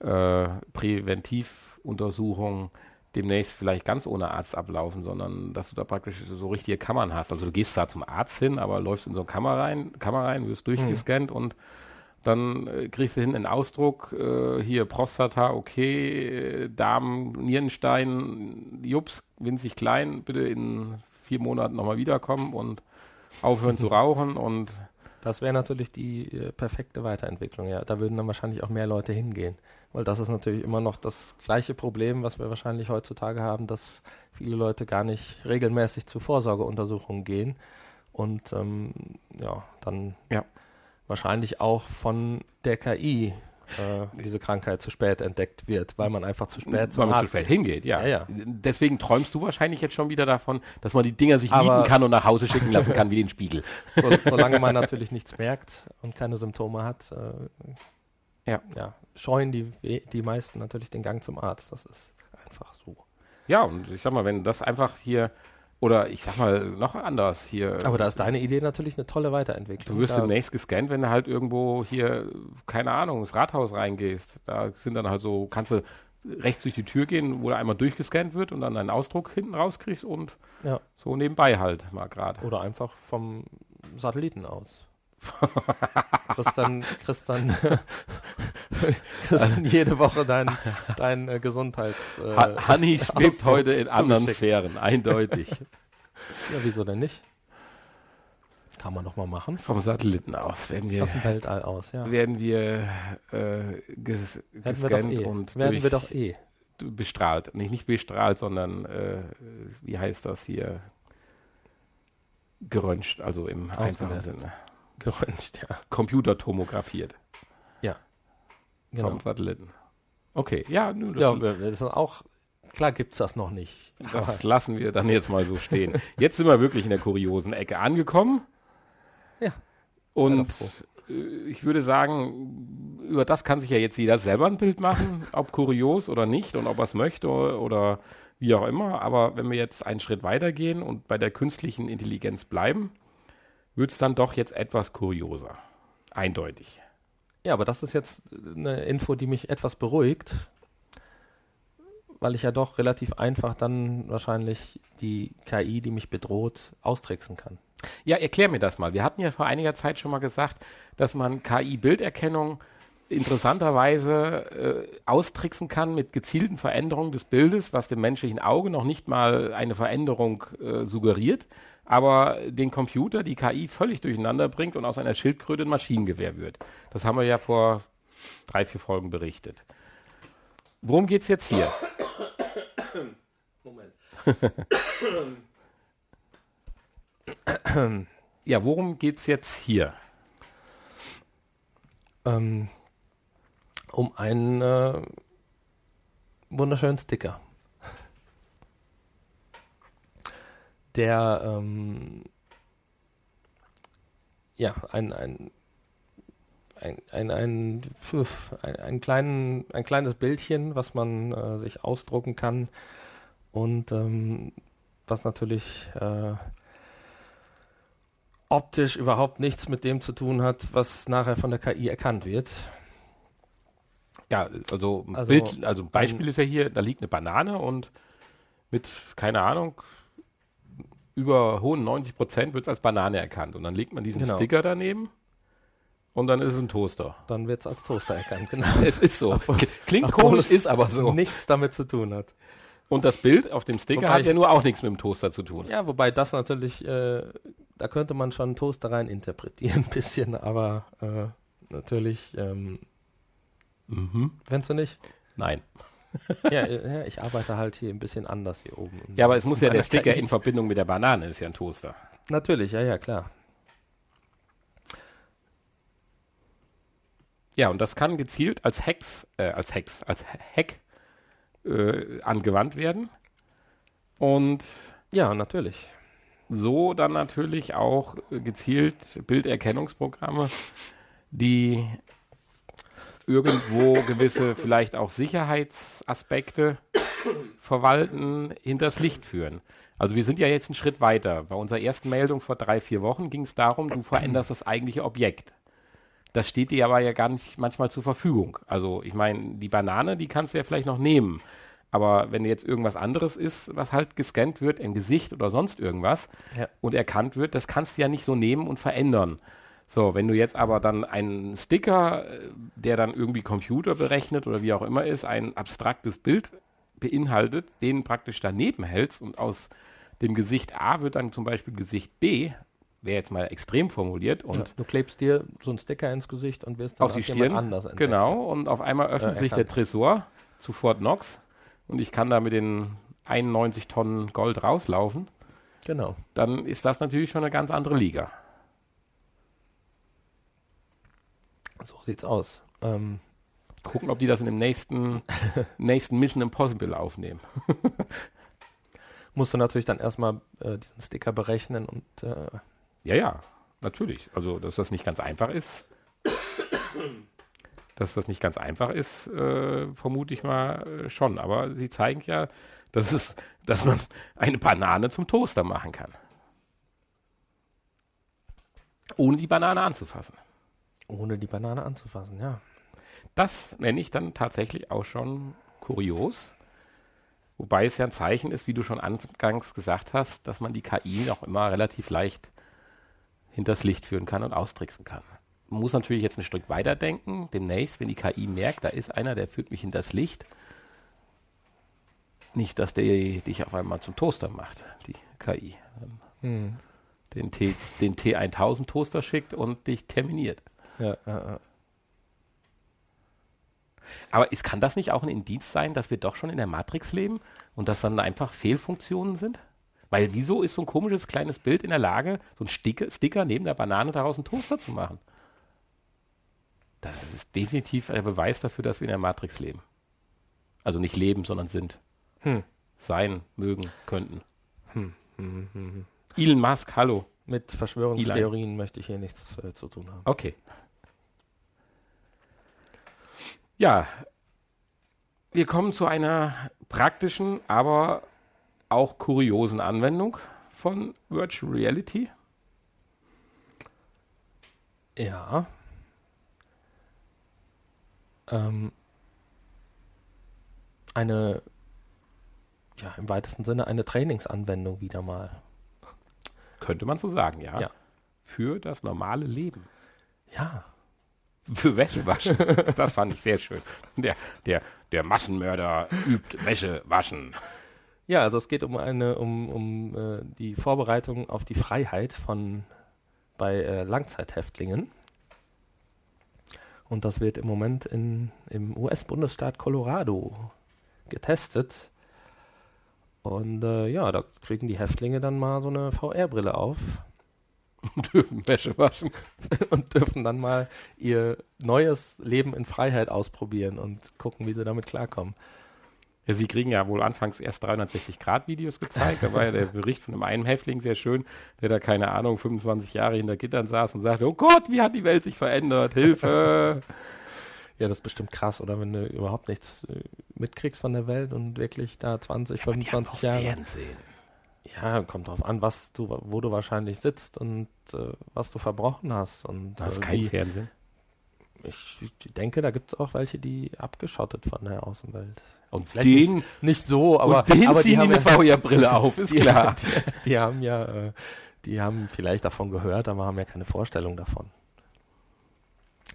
äh, Präventivuntersuchungen demnächst vielleicht ganz ohne Arzt ablaufen, sondern dass du da praktisch so richtige Kammern hast. Also du gehst da zum Arzt hin, aber läufst in so eine Kammer rein, Kammer rein wirst durchgescannt mhm. und dann äh, kriegst du hin einen Ausdruck, äh, hier Prostata, okay, Darm, Nierenstein, Jups, winzig klein, bitte in vier Monaten nochmal wiederkommen und aufhören zu <laughs> rauchen und das wäre natürlich die äh, perfekte Weiterentwicklung, ja. Da würden dann wahrscheinlich auch mehr Leute hingehen. Weil das ist natürlich immer noch das gleiche Problem, was wir wahrscheinlich heutzutage haben, dass viele Leute gar nicht regelmäßig zu Vorsorgeuntersuchungen gehen und ähm, ja, dann ja. Wahrscheinlich auch von der KI äh, diese Krankheit zu spät entdeckt wird, weil man einfach zu spät weil man zu spät hingeht, ja. Ja, ja. Deswegen träumst du wahrscheinlich jetzt schon wieder davon, dass man die Dinger sich Aber mieten kann und nach Hause schicken lassen kann wie den Spiegel. <laughs> So, solange man natürlich nichts merkt und keine Symptome hat, äh, ja. ja, scheuen die, die meisten natürlich den Gang zum Arzt. Das ist einfach so. Ja, und ich sag mal, wenn das einfach hier oder ich sag mal noch anders hier. Aber da ist deine Idee natürlich eine tolle Weiterentwicklung. Du wirst demnächst gescannt, wenn du halt irgendwo hier, keine Ahnung, ins Rathaus reingehst. Da sind dann halt so, kannst du rechts durch die Tür gehen, wo da einmal durchgescannt wird und dann einen Ausdruck hinten rauskriegst und ja. so nebenbei halt mal gerade. Oder einfach vom Satelliten aus. <laughs> kriegst dann, kriegst dann, <laughs> kriegst dann jede Woche dein, <laughs> dein äh, Gesundheits... Äh, Hanni schwebt heute in anderen Sphären, eindeutig. ja, wieso denn nicht? Kann man doch mal machen. Vom Satelliten aus werden wir... Aus dem Weltall aus, ja. Werden wir äh, ges gescannt eh. und werden wir doch eh. bestrahlt. Nicht, nicht bestrahlt, sondern äh, wie heißt das hier? Geröntgt, also im einfachen Sinne. Geröntgt, ja. Computertomografiert. Ja. Genau. Vom Satelliten. Okay, ja, nö, das, ja, das ist auch, klar gibt es das noch nicht. Das lassen wir dann jetzt mal so stehen. Jetzt sind wir wirklich in der kuriosen Ecke angekommen. Ja. Und äh, ich würde sagen, über das kann sich ja jetzt jeder selber ein Bild machen, ob kurios oder nicht und ob er es möchte oder wie auch immer. Aber wenn wir jetzt einen Schritt weitergehen und bei der künstlichen Intelligenz bleiben, wird es dann doch jetzt etwas kurioser. Eindeutig. Ja, aber das ist jetzt eine Info, die mich etwas beruhigt, weil ich ja doch relativ einfach dann wahrscheinlich die KI, die mich bedroht, austricksen kann. Ja, erklär mir das mal. Wir hatten ja vor einiger Zeit schon mal gesagt, dass man KI-Bilderkennung interessanterweise äh, austricksen kann mit gezielten Veränderungen des Bildes, was dem menschlichen Auge noch nicht mal eine Veränderung äh, suggeriert, aber den Computer, die KI völlig durcheinander bringt und aus einer Schildkröte ein Maschinengewehr wird. Das haben wir ja vor drei, vier Folgen berichtet. Worum geht es jetzt hier? Moment. <coughs> ja, worum geht es jetzt hier? Ähm, um einen äh, wunderschönen Sticker. Der ähm, ja ein, ein ein, ein, ein, ein, ein, kleinen, ein kleines Bildchen, was man äh, sich ausdrucken kann und ähm, was natürlich äh, optisch überhaupt nichts mit dem zu tun hat, was nachher von der KI erkannt wird. Ja, also, also, Bild, also Beispiel ist ja hier, da liegt eine Banane und mit, keine Ahnung, über hohen 90 Prozent wird es als Banane erkannt. Und dann legt man diesen genau. Sticker daneben und dann ist es ein Toaster. Dann wird es als Toaster erkannt, genau. <laughs> es ist so. Klingt komisch, ist aber so. Nichts damit zu tun hat. Und das Bild auf dem Sticker wobei hat ja nur auch nichts mit dem Toaster zu tun. Ja, wobei das natürlich, äh, da könnte man schon Toaster rein interpretieren, <laughs> ein bisschen, aber äh, natürlich, ähm, mhm. Findest du nicht? Nein. Ja, ja, ich arbeite halt hier ein bisschen anders hier oben. Ja, aber es muss ja der Sticker in Verbindung mit der Banane, ist ja ein Toaster. Natürlich, ja, ja, klar. Ja, und das kann gezielt als Hacks, äh, als Hacks, als Hack äh, angewandt werden. Und ja, natürlich. So dann natürlich auch gezielt Bilderkennungsprogramme, die irgendwo gewisse vielleicht auch Sicherheitsaspekte verwalten, hinters Licht führen. Also wir sind ja jetzt einen Schritt weiter. Bei unserer ersten Meldung vor drei, vier Wochen ging es darum, du veränderst das eigentliche Objekt. Das steht dir aber ja gar nicht manchmal zur Verfügung. Also ich meine, die Banane, die kannst du ja vielleicht noch nehmen. Aber wenn jetzt irgendwas anderes ist, was halt gescannt wird, im Gesicht oder sonst irgendwas ja. und erkannt wird, das kannst du ja nicht so nehmen und verändern. So, wenn du jetzt aber dann einen Sticker, äh, der dann irgendwie Computer berechnet oder wie auch immer ist, ein abstraktes Bild beinhaltet, den praktisch daneben hältst und aus dem Gesicht A wird dann zum Beispiel Gesicht B, wäre jetzt mal extrem formuliert. Und ja, du klebst dir so einen Sticker ins Gesicht und wirst dann auf die Stirn anders entdeckt. Genau, und auf einmal öffnet äh, sich der Tresor zu Fort Knox und ich kann da mit den 91 Tonnen Gold rauslaufen. Genau. Dann ist das natürlich schon eine ganz andere Liga. So sieht's aus. Ähm, Gucken, ob die das in dem nächsten, <laughs> nächsten Mission Impossible aufnehmen. <laughs> Musst du natürlich dann erstmal äh, diesen Sticker berechnen und. Äh ja, ja, natürlich. Also, dass das nicht ganz einfach ist. <coughs> dass das nicht ganz einfach ist, äh, vermute ich mal äh, schon. Aber sie zeigen ja, dass, es, dass man eine Banane zum Toaster machen kann. Ohne die Banane anzufassen. Ohne die Banane anzufassen, ja. Das nenne ich dann tatsächlich auch schon kurios. Wobei es ja ein Zeichen ist, wie du schon anfangs gesagt hast, dass man die KI auch immer relativ leicht hinters Licht führen kann und austricksen kann. Man muss natürlich jetzt ein Stück weiterdenken. Demnächst, wenn die KI merkt, da ist einer, der führt mich hinters Licht. Nicht, dass der dich auf einmal zum Toaster macht, die KI. Hm. Den, T, den T1000 Toaster schickt und dich terminiert. Ja, ja, Aber ist, kann das nicht auch ein Indiz sein, dass wir doch schon in der Matrix leben und das dann einfach Fehlfunktionen sind? Weil wieso ist so ein komisches kleines Bild in der Lage, so ein Sticker, Sticker neben der Banane daraus einen Toaster zu machen? Das ist definitiv ein Beweis dafür, dass wir in der Matrix leben. Also nicht leben, sondern sind. Hm. Sein, mögen, könnten. Hm. Hm, hm, hm. Elon Musk, hallo. Mit Verschwörungstheorien Elon. möchte ich hier nichts äh, zu tun haben. Okay. Ja, wir kommen zu einer praktischen, aber auch kuriosen Anwendung von Virtual Reality. Ja. Ähm, eine, ja, im weitesten Sinne eine Trainingsanwendung wieder mal. Könnte man so sagen, ja. ja. Für das normale Leben. Ja. Für Wäsche waschen. Das fand ich sehr schön. Der, der, der Massenmörder übt Wäsche waschen. Ja, also es geht um eine, um, um äh, die Vorbereitung auf die Freiheit von bei äh, Langzeithäftlingen. Und das wird im Moment in, im US-Bundesstaat Colorado getestet. Und äh, ja, da kriegen die Häftlinge dann mal so eine VR-Brille auf und <laughs> dürfen Wäsche waschen. und dürfen dann mal ihr neues Leben in Freiheit ausprobieren und gucken, wie sie damit klarkommen. Ja, sie kriegen ja wohl anfangs erst 360-Grad-Videos gezeigt. Da war ja der Bericht von einem einen Häftling sehr schön, der da, keine Ahnung, 25 Jahre hinter Gittern saß und sagte, oh Gott, wie hat die Welt sich verändert? Hilfe! <laughs> Ja, das ist bestimmt krass, oder wenn du überhaupt nichts äh, mitkriegst von der Welt und wirklich da 20, 25 Jahre. Fernsehen. Ja, kommt drauf an, was du, wo du wahrscheinlich sitzt und äh, was du verbrochen hast. Und, Das ist äh, kein Fernsehen. Ich denke, da gibt es auch welche, die abgeschottet von der Außenwelt. Und Vielleicht den, nicht, nicht so, aber, den aber ziehen die haben eine VR-Brille <laughs> auf, ist die, klar. Die, die haben ja, äh, die haben vielleicht davon gehört, aber haben ja keine Vorstellung davon.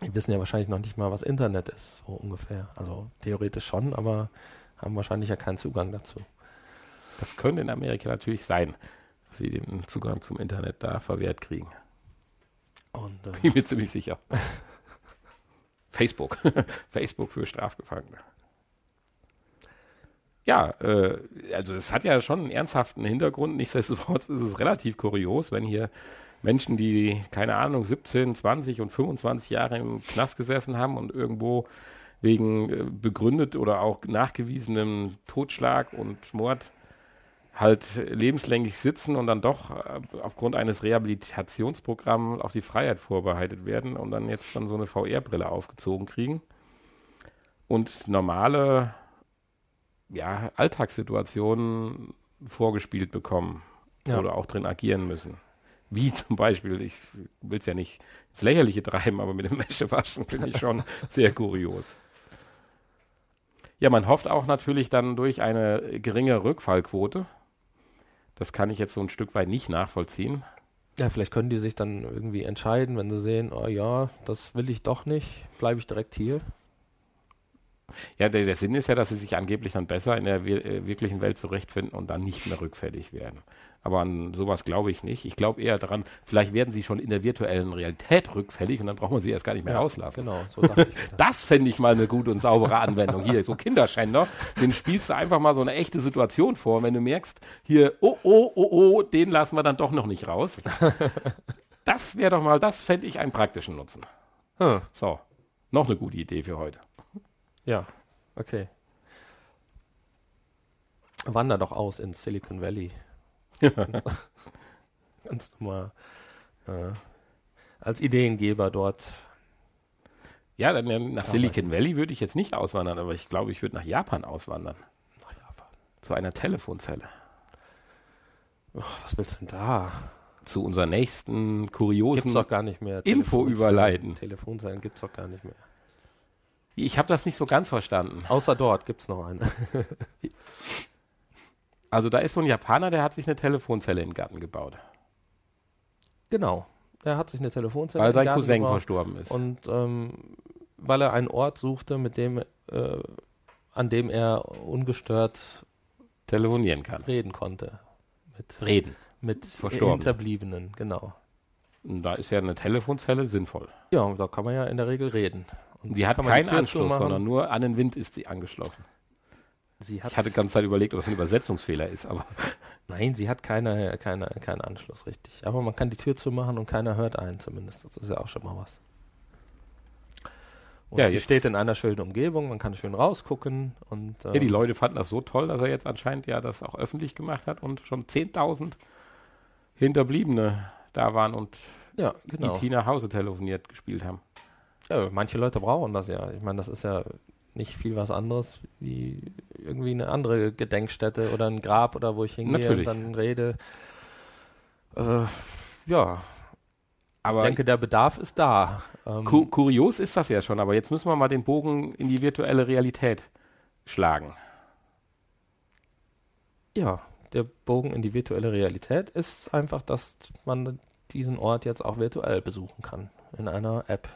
Die wissen ja wahrscheinlich noch nicht mal, was Internet ist, so ungefähr. Also theoretisch schon, aber haben wahrscheinlich ja keinen Zugang dazu. Das könnte in Amerika natürlich sein, dass sie den Zugang zum Internet da verwehrt kriegen. Und äh, Bin mir ziemlich sicher. <laughs> Facebook. <laughs> Facebook für Strafgefangene. Ja, äh, also es hat ja schon einen ernsthaften Hintergrund. Nichtsdestotrotz ist es relativ kurios, wenn hier Menschen, die, keine Ahnung, 17, 20 und 25 Jahre im Knast gesessen haben und irgendwo wegen äh, begründet oder auch nachgewiesenem Totschlag und Mord halt lebenslänglich sitzen und dann doch äh, aufgrund eines Rehabilitationsprogramms auf die Freiheit vorbereitet werden und dann jetzt dann so eine VR-Brille aufgezogen kriegen und normale ja, Alltagssituationen vorgespielt bekommen Ja. oder auch drin agieren müssen. Wie <laughs> zum Beispiel, ich will es ja nicht ins Lächerliche treiben, aber mit dem Wäschewaschen finde ich schon <laughs> sehr kurios. Ja, man hofft auch natürlich dann durch eine geringe Rückfallquote. Das kann ich jetzt so ein Stück weit nicht nachvollziehen. ja, vielleicht können die sich dann irgendwie entscheiden, wenn sie sehen, oh ja, das will ich doch nicht, bleibe ich direkt hier. Ja, der, der Sinn ist ja, dass sie sich angeblich dann besser in der wir äh, wirklichen Welt zurechtfinden und dann nicht mehr rückfällig werden. Aber an sowas glaube ich nicht. Ich glaube eher daran, vielleicht werden sie schon in der virtuellen Realität rückfällig und dann braucht man sie erst gar nicht mehr Ja, rauslassen. Genau, so dachte ich. <laughs> Das fände ich mal eine gute und saubere Anwendung. Hier, so Kinderschänder, den spielst du einfach mal so eine echte Situation vor. Wenn du merkst, hier, oh, oh, oh, oh, den lassen wir dann doch noch nicht raus. <laughs> Das wäre doch mal, das fände ich einen praktischen Nutzen. Hm, So, noch eine gute Idee für heute. ja, okay. Wander doch aus ins Silicon Valley. Kannst, kannst du mal äh, als Ideengeber dort. Ja, dann ja, nach Silicon Valley würde ich jetzt nicht auswandern, aber ich glaube, ich würde nach Japan auswandern. Nach Japan. Zu einer Telefonzelle. Oh, was willst du denn da? Zu unserer nächsten Gibt's kuriosen. doch gar nicht mehr. Info Telefonzellen- überleiten. Telefonzellen gibt's doch gar nicht mehr. Ich habe das nicht so ganz verstanden. Außer dort gibt's noch eine. <laughs> Also da ist so ein Japaner, der hat sich eine Telefonzelle den Garten gebaut, genau. Er hat sich eine Telefonzelle weil in den sein Garten Cousin gebaut. verstorben ist. Und ähm, weil er einen Ort suchte, mit dem, äh, an dem er ungestört telefonieren kann. reden konnte. Mit, Reden. mit Verstorbenen. Hinterbliebenen, genau. Und da ist ja eine Telefonzelle sinnvoll. Ja, da kann man ja in der Regel reden. Und Die hat keinen Anschluss, sondern nur an den Wind ist sie angeschlossen. Sie hat, Ich hatte die ganze Zeit überlegt, ob das ein Übersetzungsfehler ist, aber <laughs> nein, sie hat keine, keine, keinen Anschluss, richtig. Aber man kann die Tür zumachen und keiner hört einen zumindest. Das ist ja auch schon mal was. Und Ja, sie steht in einer schönen Umgebung, man kann schön rausgucken und ja, die ähm, Leute fanden das so toll, dass er jetzt anscheinend ja das auch öffentlich gemacht hat und schon 10.000 Hinterbliebene da waren und ja, genau. IT nach Hause telefoniert gespielt haben. Ja, manche Leute brauchen das ja. Ich meine, das ist ja nicht viel was anderes wie irgendwie eine andere Gedenkstätte oder ein Grab oder wo ich hingehe Natürlich. und dann rede. Äh, ja, Aber ich denke, der Bedarf ist da. Ähm, ku kurios ist das ja schon, aber jetzt müssen wir mal den Bogen in die virtuelle Realität schlagen. ja, der Bogen in die virtuelle Realität ist einfach, dass man diesen Ort jetzt auch virtuell besuchen kann. In einer App,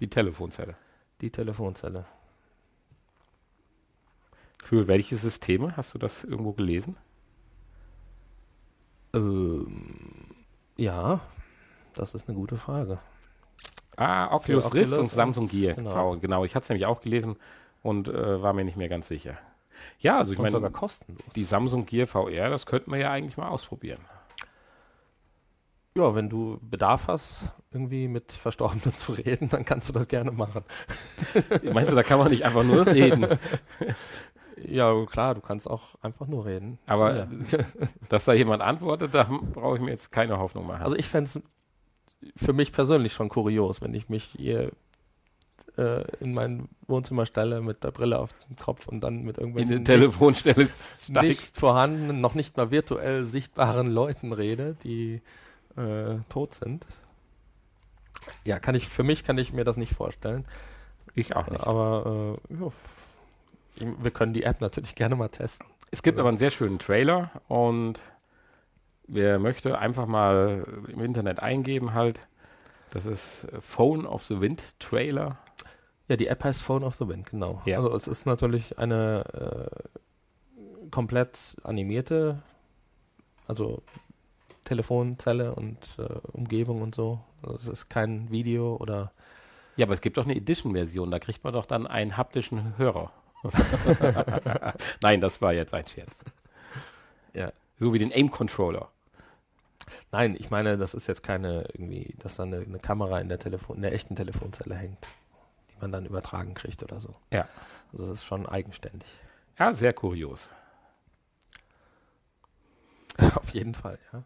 Die Telefonzelle. die Telefonzelle. Für welche Systeme? Hast du das irgendwo gelesen? Ähm, ja, das ist eine gute Frage. Ah, Oculus Für Rift Oculus und Samsung Gear. genau. Genau, ich hatte es nämlich auch gelesen und äh, war mir nicht mehr ganz sicher. Ja, also ich und sogar meine, kostenlos. die Samsung Gear VR, das könnten wir ja eigentlich mal ausprobieren. Ja, wenn du Bedarf hast, irgendwie mit Verstorbenen <laughs> zu reden, dann kannst du das gerne machen. <laughs> Meinst du, da kann man nicht einfach nur reden? <laughs> Ja, klar, du kannst auch einfach nur reden. Aber Ja. <laughs> dass da jemand antwortet, da brauche ich mir jetzt keine Hoffnung machen. Also ich fände es für mich persönlich schon kurios, wenn ich mich hier äh, in mein Wohnzimmer stelle mit der Brille auf dem Kopf und dann mit in irgendwelchen den Telefonstelle nicht vorhandenen, noch nicht mal virtuell sichtbaren Leuten rede, die äh, tot sind. Ja, kann ich, für mich kann ich mir das nicht vorstellen. Ich auch nicht. Aber äh, ja, wir können die App natürlich gerne mal testen. Es gibt aber einen sehr schönen Trailer und wer möchte, einfach mal im Internet eingeben halt. Das ist Phone of the Wind Trailer. Ja, die App heißt Phone of the Wind, genau. Ja. Also es ist natürlich eine äh, komplett animierte, also Telefonzelle und äh, Umgebung und so. Also es ist kein Video oder Ja, aber es gibt doch eine Edition-Version, da kriegt man doch dann einen haptischen Hörer. <laughs> Nein, das war jetzt ein Scherz. Ja. So wie den Aim-Controller. Nein, ich meine, das ist jetzt keine irgendwie, dass da eine, eine Kamera in der Telefon, in der echten Telefonzelle hängt, die man dann übertragen kriegt oder so. Ja. Also das ist schon eigenständig. Ja, sehr kurios. <laughs> Auf jeden Fall, ja.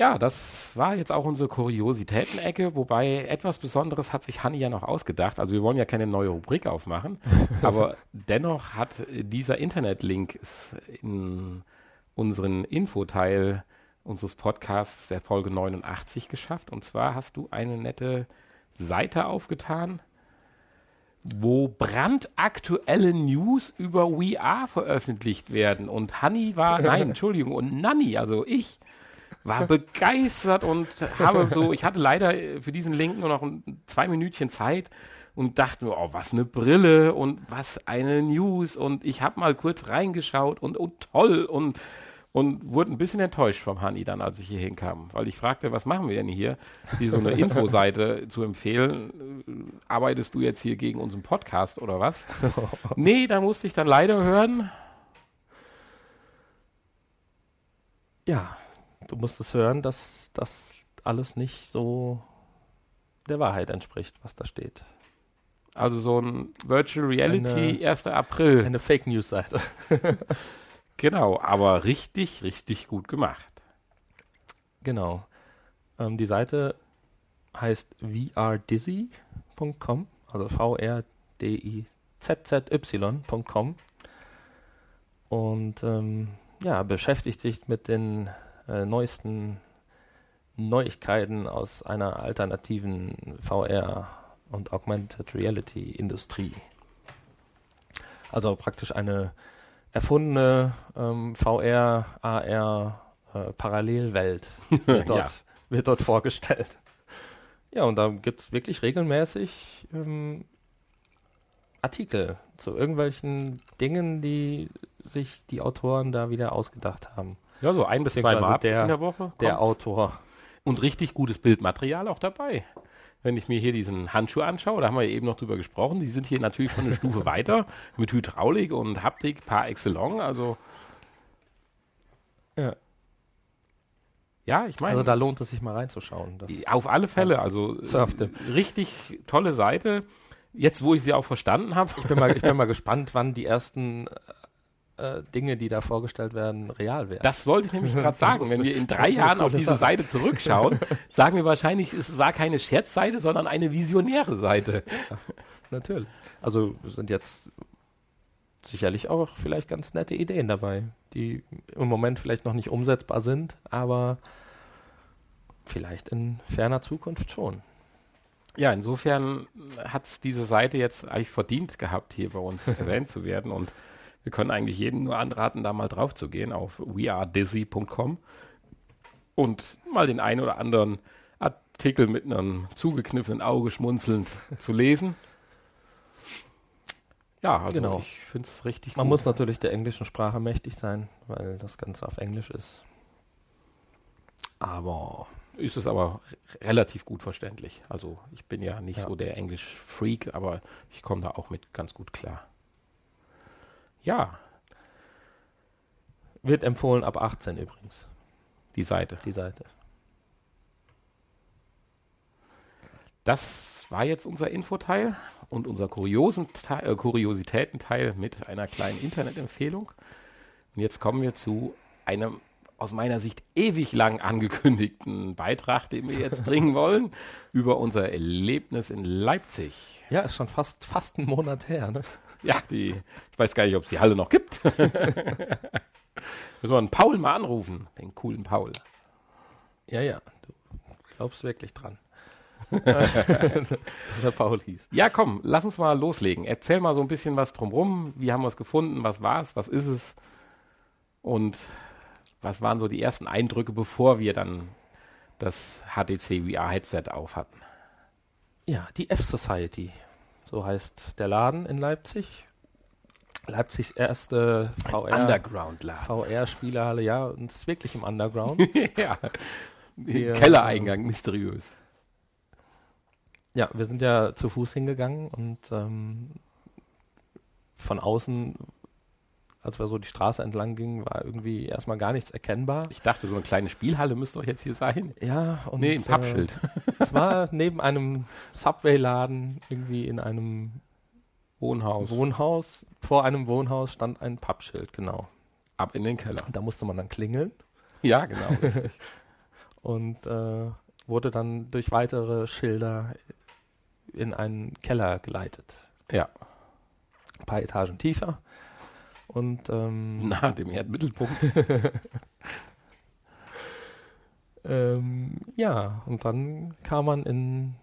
Ja, das war jetzt auch unsere Kuriositäten-Ecke, wobei etwas Besonderes hat sich Hanni ja noch ausgedacht. Also wir wollen ja keine neue Rubrik aufmachen, <laughs> aber dennoch hat dieser Internetlink in unseren Infoteil unseres Podcasts der Folge 89 geschafft. Und zwar hast du eine nette Seite aufgetan, wo brandaktuelle News über We Are veröffentlicht werden. Und Hanni war, nein, <laughs> Entschuldigung, und Nanni, also ich, war begeistert und habe so, ich hatte leider äh, für diesen Link nur noch ein, zwei Minütchen Zeit und dachte mir, oh, was eine Brille und was eine News und ich habe mal kurz reingeschaut und oh, toll und und wurde ein bisschen enttäuscht vom Hani dann, als ich hier hinkam, weil ich fragte, was machen wir denn hier, hier so eine <laughs> Infoseite zu empfehlen. Äh, Arbeitest du jetzt hier gegen unseren Podcast oder was? <laughs> nee, da musste ich dann leider hören. Ja, du musst es hören, dass das alles nicht so der Wahrheit entspricht, was da steht. Also so ein Virtual Reality Eine- 1. April. Eine Fake News Seite. <laughs> Genau, aber richtig, richtig gut gemacht. Genau. Ähm, die Seite heißt vrdizzy.com, also V-R-D-I-Z-Z-Y.com und ähm, ja, beschäftigt sich mit den äh, neuesten Neuigkeiten aus einer alternativen VR und Augmented Reality Industrie. Also praktisch eine erfundene ähm, VR, AR äh, Parallelwelt <laughs> wird dort, Ja. wird dort vorgestellt. Ja, und da gibt es wirklich regelmäßig ähm, Artikel zu irgendwelchen Dingen, die sich die Autoren da wieder ausgedacht haben. Ja, so ein bis zwei Mal der- in der Woche. Der kommt. Autor. Und richtig gutes Bildmaterial auch dabei. Wenn ich mir hier diesen Handschuh anschaue, da haben wir eben noch drüber gesprochen, die sind hier natürlich schon eine Stufe <laughs> weiter mit Hydraulik und Haptik par excellence. Also Ja. ja, ich meine, Also da lohnt es sich mal reinzuschauen. Auf alle Fälle, als also Surfte. äh, richtig tolle Seite. Jetzt, wo ich sie auch verstanden habe, ich, bin mal, ich bin <laughs> mal gespannt, wann die ersten äh, Dinge, die da vorgestellt werden, real werden. Das wollte ich nämlich gerade <laughs> sagen. Wenn wir in drei Jahren auf diese. Seite zurückschauen, <laughs> sagen wir wahrscheinlich, es war keine Scherzseite, sondern eine visionäre Seite. Natürlich. Also sind jetzt sicherlich auch vielleicht ganz nette Ideen dabei, die im Moment vielleicht noch nicht umsetzbar sind, aber vielleicht in ferner Zukunft schon. Ja, insofern hat diese Seite jetzt eigentlich verdient gehabt, hier bei uns <laughs> erwähnt zu werden. Und wir können eigentlich jedem nur anraten, da mal drauf zu gehen auf wearedizzy.com und mal den einen oder anderen Artikel mit einem zugekniffenen Auge schmunzelnd <laughs> zu lesen. Ja, also Genau. ich finde es richtig Man gut. muss natürlich der englischen Sprache mächtig sein, weil das Ganze auf Englisch ist. Aber ist es aber relativ gut verständlich. Also ich bin ja nicht Ja. so der Englisch-Freak, aber ich komme da auch mit ganz gut klar. Ja, wird empfohlen ab 18 übrigens, die Seite. die Seite. Das war jetzt unser Infoteil und unser Kuriosen äh, Kuriositätenteil mit einer kleinen Internetempfehlung. Und jetzt kommen wir zu einem aus meiner Sicht ewig lang angekündigten Beitrag, den wir jetzt bringen wollen, <laughs> über unser Erlebnis in Leipzig. Ja, ist schon fast, fast ein Monat her, ne? Ja, die, ich weiß gar nicht, ob es die Halle noch gibt. <laughs> Müssen wir einen Paul mal anrufen, den coolen Paul. Ja, ja, du glaubst wirklich dran. <laughs> dass er Paul hieß. Ja, komm, lass uns mal loslegen. Erzähl mal so ein bisschen was drumrum. Wie haben wir es gefunden? Was war es? Was ist es? Und was waren so die ersten Eindrücke, bevor wir dann das HTC VR Headset auf hatten? Ja, die F-Society. So heißt der Laden in Leipzig. Leipzigs erste VR, Underground-Laden. VR-Spielehalle, ja, und es ist wirklich im Underground. <laughs> ja. Wir, <laughs> Kellereingang, mysteriös. Ja, wir sind ja zu Fuß hingegangen und ähm, von außen als wir so die Straße entlang gingen, war irgendwie erstmal gar nichts erkennbar. Ich dachte, so eine kleine Spielhalle müsste doch jetzt hier sein. Ja, und. Nee, ein Pappschild. Äh, es war neben einem Subway-Laden, irgendwie in einem Wohnhaus. Wohnhaus. Vor einem Wohnhaus stand ein Pappschild, genau. Ab in den Keller. Da musste man dann klingeln. Ja, genau. <laughs> und äh, wurde dann durch weitere Schilder in einen Keller geleitet. Ja. Ein paar Etagen tiefer. Und ähm, <laughs> na dem Erdmittelpunkt. <laughs> ähm, ja, und dann kam man in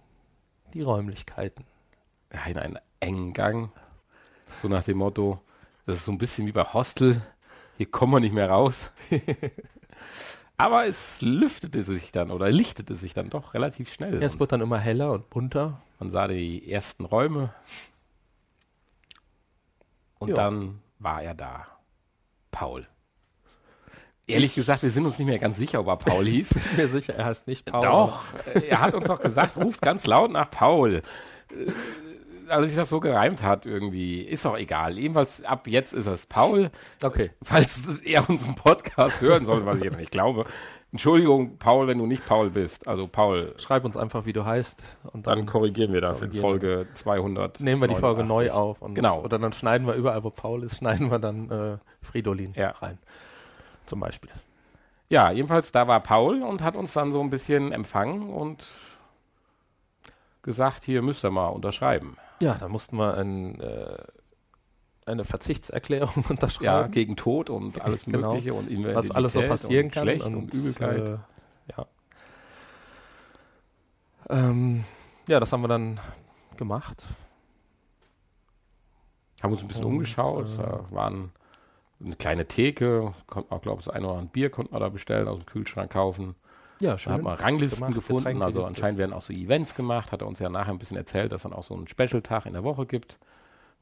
die Räumlichkeiten. Ja, in einen engen Gang. So nach dem Motto, das ist so ein bisschen wie bei Hostel. Hier kommen wir nicht mehr raus. <laughs> Aber es lüftete sich dann oder lichtete sich dann doch relativ schnell. Ja, es wurde dann immer heller und bunter. Man sah die ersten Räume. Und ja. dann war er da. Paul. Ehrlich gesagt, wir sind uns nicht mehr ganz sicher, ob er Paul <laughs> hieß. Ich bin mir sicher, er heißt nicht Paul. Doch, er hat uns doch gesagt, ruft ganz laut nach Paul. Äh, als sich das so gereimt hat irgendwie, ist doch egal. Jedenfalls ab jetzt ist es Paul. Okay. Falls er unseren Podcast hören soll, was ich jetzt nicht glaube, Entschuldigung, Paul, wenn du nicht Paul bist. Also Paul. Schreib uns einfach, wie du heißt. Und dann, dann korrigieren wir das korrigieren in Folge 200. Nehmen wir die Folge neu auf. genau. oder dann schneiden wir überall, wo Paul ist, <laughs> schneiden wir dann äh, Fridolin ja. rein. Zum Beispiel. Ja, jedenfalls da war Paul und hat uns dann so ein bisschen empfangen und gesagt, hier müsst ihr mal unterschreiben. Ja, da mussten wir ein äh, eine Verzichtserklärung <laughs> unterschreiben. Ja, gegen Tod und alles <laughs> genau. Mögliche und Was alles so passieren kann. Schlecht und, und Übelkeit. Äh, ja. Ähm, ja, das haben wir dann gemacht. Haben uns ein bisschen und, umgeschaut. Äh, da waren eine kleine Theke, konnte man, glaube ich, das eine oder andere Bier konnte man da bestellen, aus dem Kühlschrank kaufen. Ja, schön. Da hat man Ranglisten gemacht, gefunden, also anscheinend werden auch so Events gemacht, hat er uns ja nachher ein bisschen erzählt, dass es dann auch so einen Special-Tag in der Woche gibt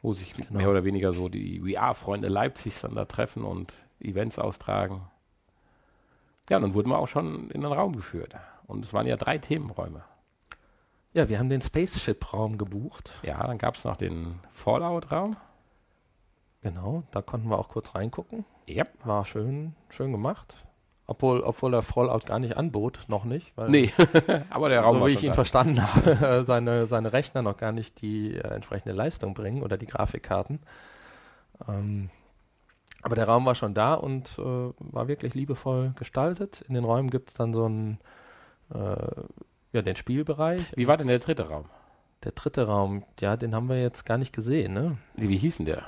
wo sich genau. mehr oder weniger so die VR-Freunde Leipzigs dann da treffen und Events austragen. Ja, und dann wurden wir auch schon in den Raum geführt. Und es waren ja drei Themenräume. Ja, wir haben den Spaceship-Raum gebucht. Ja, dann gab es noch den Fallout-Raum. Genau, da konnten wir auch kurz reingucken. Yep. War schön, schön gemacht. Obwohl, obwohl der Fallout gar nicht anbot, noch nicht. Weil nee, <laughs> aber der Raum So wie ich ihn da. verstanden habe, <laughs> seine, seine Rechner noch gar nicht die äh, entsprechende Leistung bringen oder die Grafikkarten. Ähm, aber der Raum war schon da und äh, war wirklich liebevoll gestaltet. In den Räumen gibt es dann so einen, äh, ja, den Spielbereich. Wie war denn der dritte Raum? Der dritte Raum, ja, den haben wir jetzt gar nicht gesehen, ne? Wie, wie hieß denn der?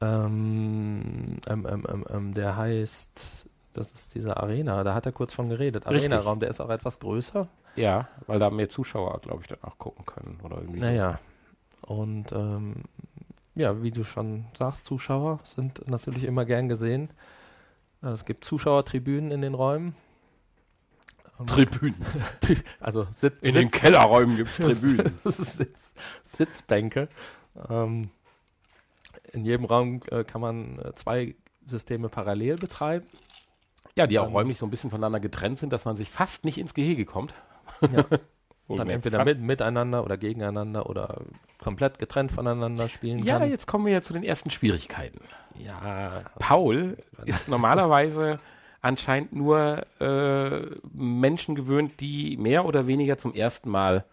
Ähm, ähm, ähm, ähm, der heißt, das ist diese Arena, da hat er kurz von geredet. Arena-Raum, der ist auch etwas größer. Ja, weil da mehr Zuschauer, glaube ich, dann auch gucken können. Oder irgendwie naja, so. und ähm, ja, wie du schon sagst, Zuschauer sind natürlich immer gern gesehen. Es gibt Zuschauertribünen in den Räumen. Tribünen. <laughs> also Sitz, in Sitz, den Kellerräumen gibt es <laughs> Tribünen. Sitz, Sitzbänke. Ähm, in jedem Raum äh, kann man äh, zwei Systeme parallel betreiben. Ja, die auch ähm, räumlich so ein bisschen voneinander getrennt sind, dass man sich fast nicht ins Gehege kommt. Ja. <laughs> dann entweder mit, miteinander oder gegeneinander oder komplett getrennt voneinander spielen ja, kann. Ja, jetzt kommen wir ja zu den ersten Schwierigkeiten. Ja, Paul <laughs> ist normalerweise anscheinend nur äh, Menschen gewöhnt, die mehr oder weniger zum ersten Mal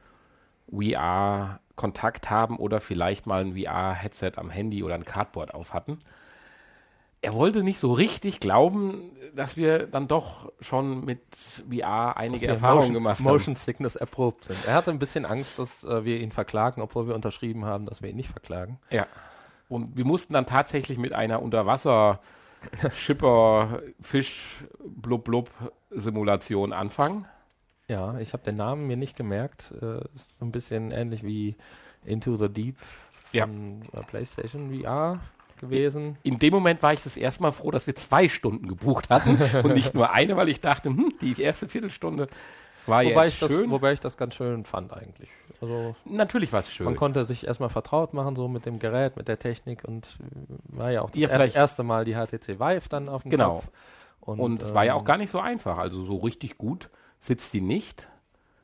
VR-Kontakt haben oder vielleicht mal ein VR-Headset am Handy oder ein Cardboard auf hatten. Er wollte nicht so richtig glauben, dass wir dann doch schon mit VR einige Erfahrungen Motion, gemacht haben. Motion Sickness erprobt sind. Er hatte ein bisschen Angst, dass äh, wir ihn verklagen, obwohl wir unterschrieben haben, dass wir ihn nicht verklagen. Ja. Und wir mussten dann tatsächlich mit einer Unterwasser- Schipper Fisch Blub Blub Simulation anfangen. Ja, ich habe den Namen mir nicht gemerkt. Äh, ist so ein bisschen ähnlich wie Into the Deep von ja. Äh, PlayStation VR gewesen. In dem Moment war ich das erste Mal froh, dass wir zwei Stunden gebucht hatten und nicht nur eine, weil ich dachte, hm, die erste Viertelstunde war wobei jetzt ich schön. Das, wobei ich das ganz schön fand eigentlich. Also Natürlich war es schön. Man konnte sich erstmal vertraut machen, so mit dem Gerät, mit der Technik und äh, war ja auch das ja, erst, erste Mal die HTC Vive dann auf dem genau. Kopf. Und, und es ähm, war ja auch ähm, gar nicht so einfach. Also so richtig gut sitzt die nicht.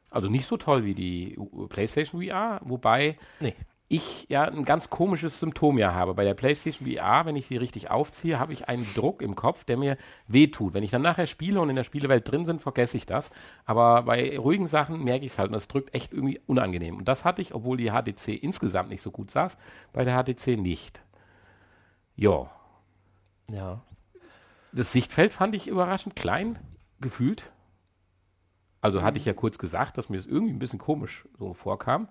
Also nicht so toll wie die PlayStation VR, wobei nee ich ja ein ganz komisches Symptom ja habe. Bei der PlayStation VR, wenn ich sie richtig aufziehe, habe ich einen Druck im Kopf, der mir wehtut. Wenn ich dann nachher spiele und in der Spielewelt drin bin, vergesse ich das. Aber bei ruhigen Sachen merke ich es halt und es drückt echt irgendwie unangenehm. Und das hatte ich, obwohl die HTC insgesamt nicht so gut saß, bei der HTC nicht. Jo. Ja. Das Sichtfeld fand ich überraschend klein, gefühlt. Also hatte ich ja kurz gesagt, dass mir das irgendwie ein bisschen komisch so vorkam.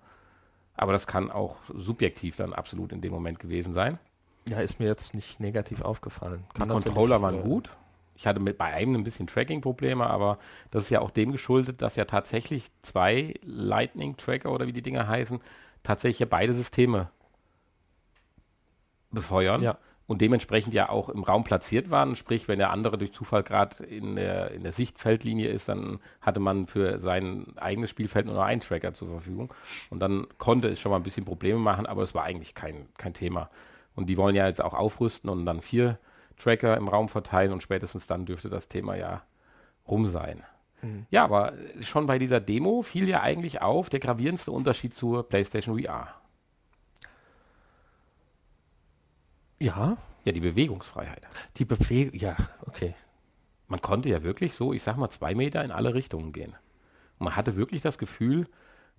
Aber das kann auch subjektiv dann absolut in dem Moment gewesen sein. Ja, ist mir jetzt nicht negativ aufgefallen. Kann die Controller waren äh, gut. Ich hatte mit bei einem ein bisschen Tracking-Probleme, aber das ist ja auch dem geschuldet, dass ja tatsächlich zwei Lightning-Tracker oder wie die Dinger heißen, tatsächlich ja beide Systeme befeuern. Ja und dementsprechend ja auch im Raum platziert waren. Sprich, wenn der andere durch Zufall gerade in der, in der Sichtfeldlinie ist, dann hatte man für sein eigenes Spielfeld nur noch einen Tracker zur Verfügung. Und dann konnte es schon mal ein bisschen Probleme machen, aber es war eigentlich kein, kein Thema. Und die wollen ja jetzt auch aufrüsten und dann vier Tracker im Raum verteilen und spätestens dann dürfte das Thema ja rum sein. Mhm. Ja, aber schon bei dieser Demo fiel ja eigentlich auf der gravierendste Unterschied zur PlayStation VR. Ja. Ja, die Bewegungsfreiheit. Die Bewegung, ja, okay. Man konnte ja wirklich so, ich sag mal, zwei Meter in alle Richtungen gehen. Und man hatte wirklich das Gefühl,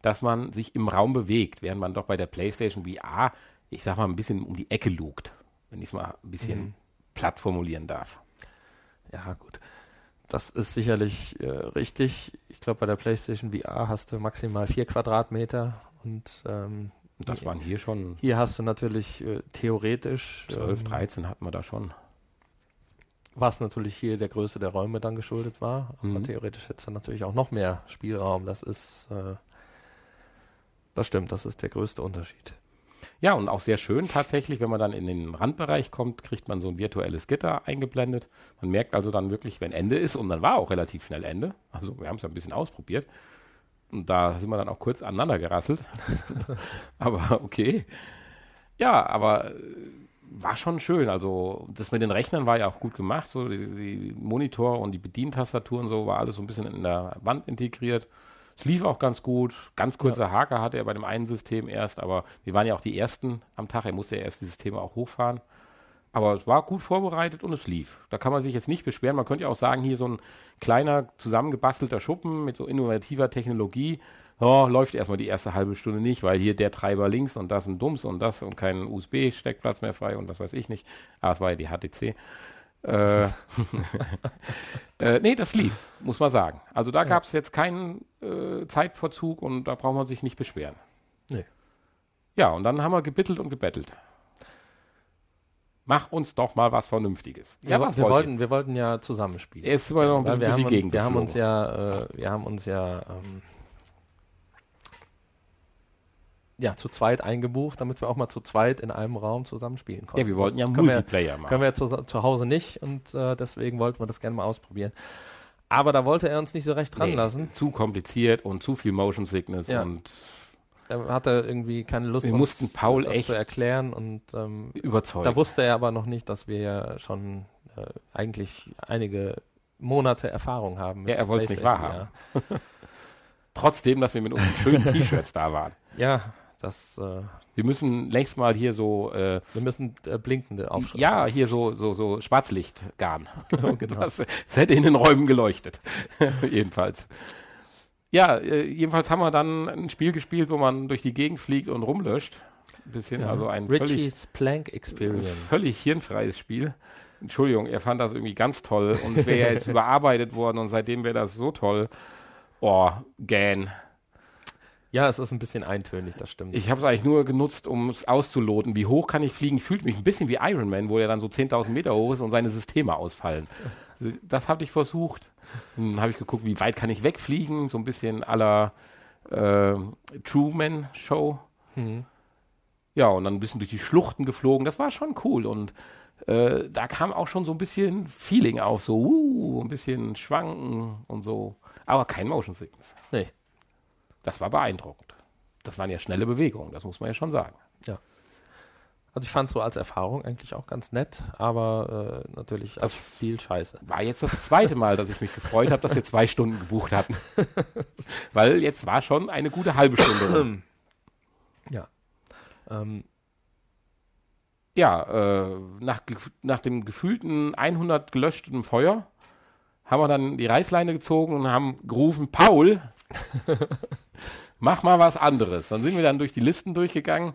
dass man sich im Raum bewegt, während man doch bei der PlayStation VR, ich sag mal, ein bisschen um die Ecke lugt, wenn ich es mal ein bisschen mhm. platt formulieren darf. Ja, gut. Das ist sicherlich äh, richtig. Ich glaube, bei der PlayStation VR hast du maximal vier Quadratmeter und ähm, das waren hier schon. Hier hast du natürlich äh, theoretisch. 12, ähm, 13 hatten wir da schon. Was natürlich hier der Größe der Räume dann geschuldet war. Aber mhm. theoretisch hättest du natürlich auch noch mehr Spielraum. Das ist. Äh, das stimmt, das ist der größte Unterschied. Ja, und auch sehr schön tatsächlich, wenn man dann in den Randbereich kommt, kriegt man so ein virtuelles Gitter eingeblendet. Man merkt also dann wirklich, wenn Ende ist, und dann war auch relativ schnell Ende. Also wir haben es ja ein bisschen ausprobiert. Und da sind wir dann auch kurz aneinander gerasselt. <laughs> aber okay. Ja, aber äh, war schon schön. Also das mit den Rechnern war ja auch gut gemacht. So die, die Monitor und die Bedientastatur und so war alles so ein bisschen in der Wand integriert. Es lief auch ganz gut. Ganz kurzer ja. Haker hatte er bei dem einen System erst, aber wir waren ja auch die Ersten am Tag. Er musste ja erst die Systeme auch hochfahren. Aber es war gut vorbereitet und es lief. Da kann man sich jetzt nicht beschweren. Man könnte ja auch sagen, hier so ein kleiner zusammengebastelter Schuppen mit so innovativer Technologie. Oh, läuft erstmal die erste halbe Stunde nicht, weil hier der Treiber links und das ein Dums und das und kein USB-Steckplatz mehr frei und was weiß ich nicht. Aber es war ja die HTC. äh, <laughs> äh, nee, das lief, muss man sagen. Also da ja. gab es jetzt keinen äh, Zeitverzug und da braucht man sich nicht beschweren. Nee. Ja, und dann haben wir gebittelt und gebettelt mach uns doch mal was Vernünftiges. Ja, was wir, wollten, wir wollten ja zusammenspielen. Es war noch ein bisschen wir durch die Gegend wir haben uns ja, äh, wir haben uns ja, ähm, ja zu zweit eingebucht, damit wir auch mal zu zweit in einem Raum zusammenspielen konnten. Ja, wir wollten ja Multiplayer wir, machen. Können wir ja zu, zu Hause nicht und äh, deswegen wollten wir das gerne mal ausprobieren. Aber da wollte er uns nicht so recht dran nee, lassen. Zu kompliziert und zu viel Motion Sickness ja. und er hatte irgendwie keine Lust, wir mussten Paul das echt zu erklären und ähm, überzeugen. Da wusste er aber noch nicht, dass wir ja schon äh, eigentlich einige Monate Erfahrung haben. ja, er wollte es nicht wahrhaben. <laughs> Trotzdem, dass wir mit unseren schönen <laughs> T-Shirts da waren. Ja, das. Äh, wir müssen nächstes Mal hier so. Äh, wir müssen äh, blinkende Aufschriften. Ja, hier so, so, so Schwarzlichtgarn. <laughs> genau. das, das hätte in den Räumen geleuchtet. Jedenfalls. Ja, äh, jedenfalls haben wir dann ein Spiel gespielt, wo man durch die Gegend fliegt und rumlöscht. Ein bisschen, also ein völlig, Richie's Plank Experience. völlig hirnfreies Spiel. Entschuldigung, er fand das irgendwie ganz toll und es wäre ja jetzt <laughs> überarbeitet worden und seitdem wäre das so toll. Oh, gähn. Ja, es ist ein bisschen eintönig, das stimmt. Ich habe es eigentlich nur genutzt, um es auszuloten. Wie hoch kann ich fliegen? Fühlt mich ein bisschen wie Iron Man, wo er dann so 10.000 Meter hoch ist und seine Systeme ausfallen. <laughs> Das habe ich versucht. Dann habe ich geguckt, wie weit kann ich wegfliegen? So ein bisschen aller äh, Truman-Show. Mhm. Ja, und dann ein bisschen durch die Schluchten geflogen. Das war schon cool. Und äh, da kam auch schon so ein bisschen Feeling auf. So, uh, ein bisschen schwanken und so. Aber kein Motion Sickness. Nee. Das war beeindruckend. Das waren ja schnelle Bewegungen, das muss man ja schon sagen. Also ich fand so als Erfahrung eigentlich auch ganz nett, aber äh, natürlich als Das- Spiel scheiße. War jetzt das zweite Mal, dass ich mich gefreut habe, dass wir zwei Stunden gebucht hatten. <laughs> Weil jetzt war schon eine gute halbe Stunde. Ja. Ähm, Ja, äh, nach, nach dem gefühlten 100 gelöschten Feuer haben wir dann die Reißleine gezogen und haben gerufen, Paul, <laughs> mach mal was anderes. Dann sind wir dann durch die Listen durchgegangen.